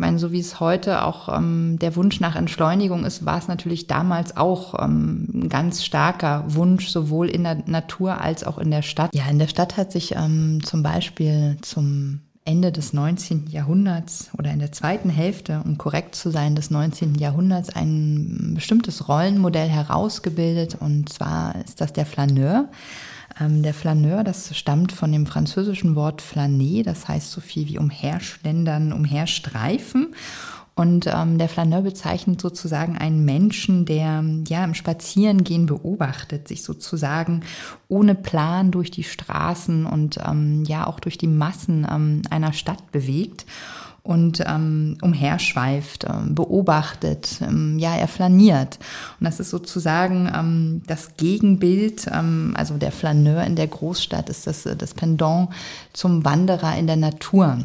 meine, so wie es heute auch ähm, der Wunsch nach Entschleunigung ist, war es natürlich damals auch ähm, ein ganz starker Wunsch, sowohl in der Natur als auch in der Stadt. Ja, in der Stadt hat sich ähm, zum Beispiel zum Ende des 19. Jahrhunderts oder in der zweiten Hälfte, um korrekt zu sein, des 19. Jahrhunderts ein bestimmtes Rollenmodell herausgebildet. Und zwar ist das der Flaneur. Ähm, der Flaneur, das stammt von dem französischen Wort flâner, das heißt so viel wie umherschlendern, umherstreifen. Und ähm, der Flaneur bezeichnet sozusagen einen Menschen, der ja im Spazierengehen beobachtet, sich sozusagen ohne Plan durch die Straßen und ähm, ja auch durch die Massen ähm, einer Stadt bewegt und ähm, umherschweift, ähm, beobachtet, ähm, ja, er flaniert. Und das ist sozusagen ähm, das Gegenbild, ähm, also der Flaneur in der Großstadt ist das, das Pendant zum Wanderer in der Natur.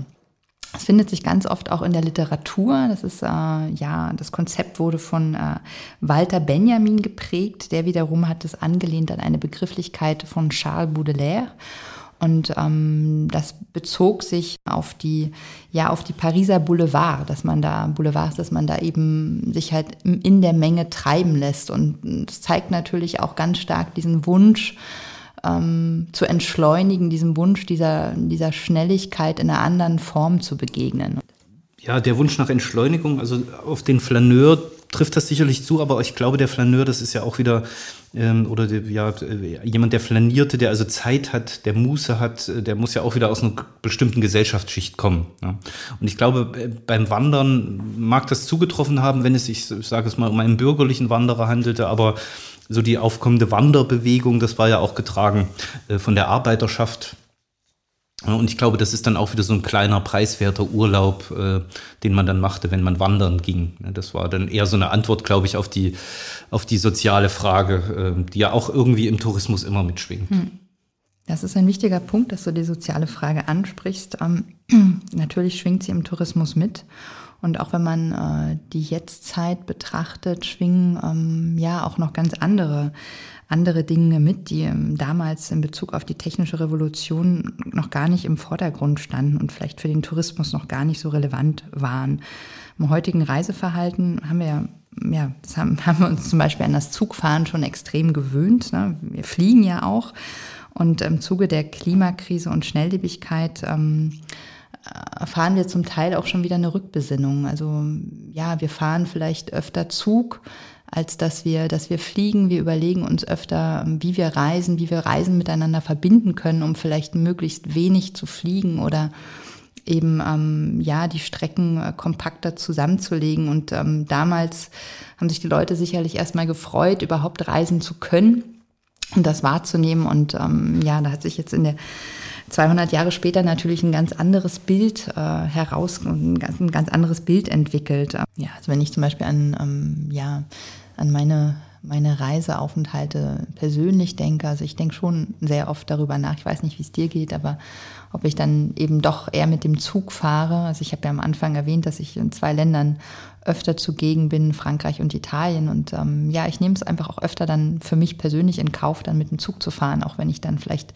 Das findet sich ganz oft auch in der Literatur. Das ist äh, ja das Konzept wurde von äh, Walter Benjamin geprägt. Der wiederum hat es angelehnt an eine Begrifflichkeit von Charles Baudelaire. Und ähm, das bezog sich auf die, ja, auf die Pariser Boulevard, dass man da, Boulevards, dass man da eben sich halt in der Menge treiben lässt. Und es zeigt natürlich auch ganz stark diesen Wunsch, ähm, zu entschleunigen, diesem Wunsch dieser, dieser Schnelligkeit in einer anderen Form zu begegnen. Ja, der Wunsch nach Entschleunigung, also auf den Flaneur trifft das sicherlich zu, aber ich glaube, der Flaneur, das ist ja auch wieder, ähm, oder der, ja, jemand, der flanierte, der also Zeit hat, der Muße hat, äh, der muss ja auch wieder aus einer bestimmten Gesellschaftsschicht kommen. Ja. Und ich glaube, äh, beim Wandern mag das zugetroffen haben, wenn es sich, ich sage es mal, um einen bürgerlichen Wanderer handelte, aber so die aufkommende Wanderbewegung, das war ja auch getragen äh, von der Arbeiterschaft und ich glaube, das ist dann auch wieder so ein kleiner preiswerter Urlaub, äh, den man dann machte, wenn man wandern ging. Das war dann eher so eine Antwort, glaube ich, auf die, auf die soziale Frage, äh, die ja auch irgendwie im Tourismus immer mitschwingt. Hm. Das ist ein wichtiger Punkt, dass du die soziale Frage ansprichst. Ähm, natürlich schwingt sie im Tourismus mit. Und auch wenn man äh, die Jetztzeit betrachtet, schwingen ähm, ja auch noch ganz andere andere Dinge mit, die ähm, damals in Bezug auf die technische Revolution noch gar nicht im Vordergrund standen und vielleicht für den Tourismus noch gar nicht so relevant waren. Im heutigen Reiseverhalten haben wir ja ja, das haben, haben wir uns zum Beispiel an das Zugfahren schon extrem gewöhnt. Ne? Wir fliegen ja auch. Und im Zuge der Klimakrise und Schnelllebigkeit ähm, erfahren wir zum Teil auch schon wieder eine Rückbesinnung. Also ja, wir fahren vielleicht öfter Zug, als dass wir, dass wir fliegen. Wir überlegen uns öfter, wie wir reisen, wie wir Reisen miteinander verbinden können, um vielleicht möglichst wenig zu fliegen oder eben ähm, ja die Strecken äh, kompakter zusammenzulegen. Und ähm, damals haben sich die Leute sicherlich erstmal gefreut, überhaupt reisen zu können und das wahrzunehmen. Und ähm, ja, da hat sich jetzt in der 200 Jahre später natürlich ein ganz anderes Bild äh, heraus, ein ganz, ein ganz anderes Bild entwickelt. Ja, also wenn ich zum Beispiel an, ähm, ja, an meine, meine Reiseaufenthalte persönlich denke, also ich denke schon sehr oft darüber nach. Ich weiß nicht, wie es dir geht, aber ob ich dann eben doch eher mit dem Zug fahre. Also ich habe ja am Anfang erwähnt, dass ich in zwei Ländern öfter zugegen bin, Frankreich und Italien. Und ähm, ja, ich nehme es einfach auch öfter dann für mich persönlich in Kauf, dann mit dem Zug zu fahren, auch wenn ich dann vielleicht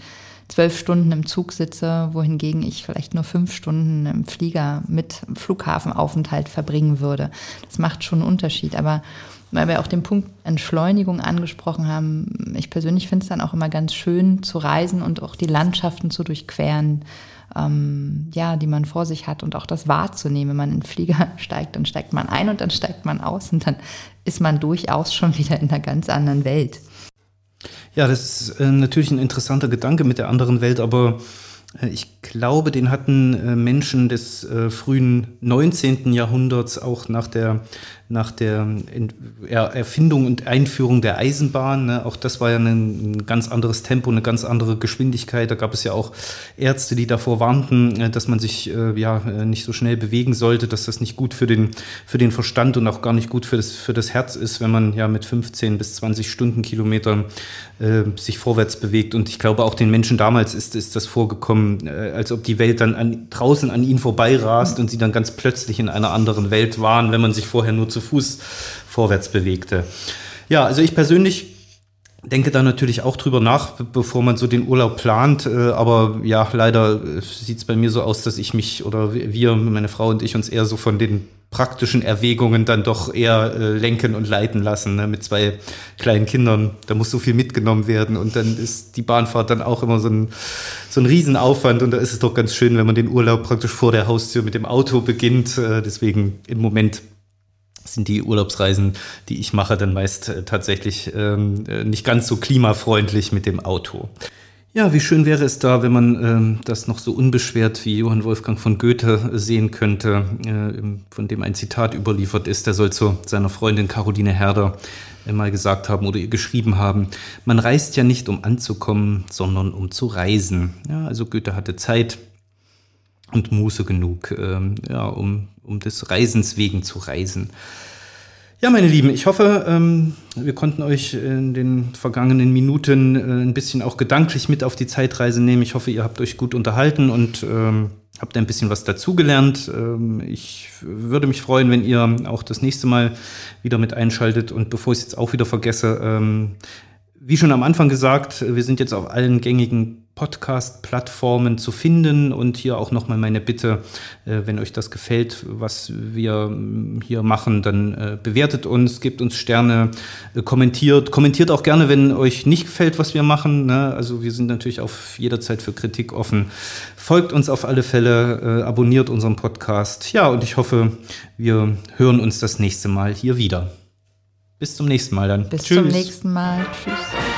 zwölf Stunden im Zug sitze, wohingegen ich vielleicht nur fünf Stunden im Flieger mit Flughafenaufenthalt verbringen würde. Das macht schon einen Unterschied. Aber weil wir auch den Punkt Entschleunigung angesprochen haben, ich persönlich finde es dann auch immer ganz schön zu reisen und auch die Landschaften zu durchqueren, ähm, ja, die man vor sich hat und auch das wahrzunehmen. Wenn man in den Flieger steigt, dann steigt man ein und dann steigt man aus und dann ist man durchaus schon wieder in einer ganz anderen Welt. Ja, das ist äh, natürlich ein interessanter Gedanke mit der anderen Welt, aber ich glaube, den hatten äh, Menschen des äh, frühen 19. Jahrhunderts auch nach der nach der Erfindung und Einführung der Eisenbahn. Ne? Auch das war ja ein, ganz anderes Tempo, eine ganz andere Geschwindigkeit. Da gab es ja auch Ärzte, die davor warnten, äh, dass man sich ja nicht so schnell bewegen sollte, dass das nicht gut für den, für den Verstand und auch gar nicht gut für das, für das Herz ist, wenn man ja mit 15 bis 20 Stundenkilometern äh, sich vorwärts bewegt. Und ich glaube, auch den Menschen damals ist, ist das vorgekommen, äh, als ob die Welt dann an, draußen an ihnen vorbeirast und sie dann ganz plötzlich in einer anderen Welt waren, wenn man sich vorher nur zu zu Fuß vorwärts bewegte. Ja, also ich persönlich denke da natürlich auch drüber nach, bevor man so den Urlaub plant. Äh, aber ja, leider äh, sieht es bei mir so aus, dass ich mich oder wir, meine Frau und ich uns eher so von den praktischen Erwägungen dann doch eher äh, lenken und leiten lassen. Ne? Mit zwei kleinen Kindern, da muss so viel mitgenommen werden und dann ist die Bahnfahrt dann auch immer so ein, so ein Riesenaufwand und da ist es doch ganz schön, wenn man den Urlaub praktisch vor der Haustür mit dem Auto beginnt. Äh, deswegen im Moment sind die Urlaubsreisen, die ich mache, dann meist äh, tatsächlich ähm, äh, nicht ganz so klimafreundlich mit dem Auto. Ja, wie schön wäre es da, wenn man ähm, das noch so unbeschwert wie Johann Wolfgang von Goethe sehen könnte, äh, von dem ein Zitat überliefert ist. Der soll zu seiner Freundin Caroline Herder äh, mal gesagt haben oder ihr geschrieben haben, man reist ja nicht, um anzukommen, sondern um zu reisen. Ja, also Goethe hatte Zeit und Muße genug, ähm, ja, um, um des Reisens wegen zu reisen. Ja, meine Lieben, ich hoffe, ähm, wir konnten euch in den vergangenen Minuten äh, ein bisschen auch gedanklich mit auf die Zeitreise nehmen. Ich hoffe, ihr habt euch gut unterhalten und ähm, habt ein bisschen was dazugelernt. Ähm, ich würde mich freuen, wenn ihr auch das nächste Mal wieder mit einschaltet. Und bevor ich es jetzt auch wieder vergesse, wie schon am Anfang gesagt, wir sind jetzt auf allen gängigen Podcast-Plattformen zu finden. Und hier auch nochmal meine Bitte, äh, wenn euch das gefällt, was wir mm, hier machen, dann äh, bewertet uns, gebt uns Sterne, äh, kommentiert. Kommentiert auch gerne, wenn euch nicht gefällt, was wir machen. Ne? Also wir sind natürlich auf jederzeit für Kritik offen. Folgt uns auf alle Fälle, abonniert unseren Podcast. Ja, und ich hoffe, wir hören uns das nächste Mal hier wieder. Bis zum nächsten Mal dann. Bis Tschüss. zum nächsten Mal. Tschüss.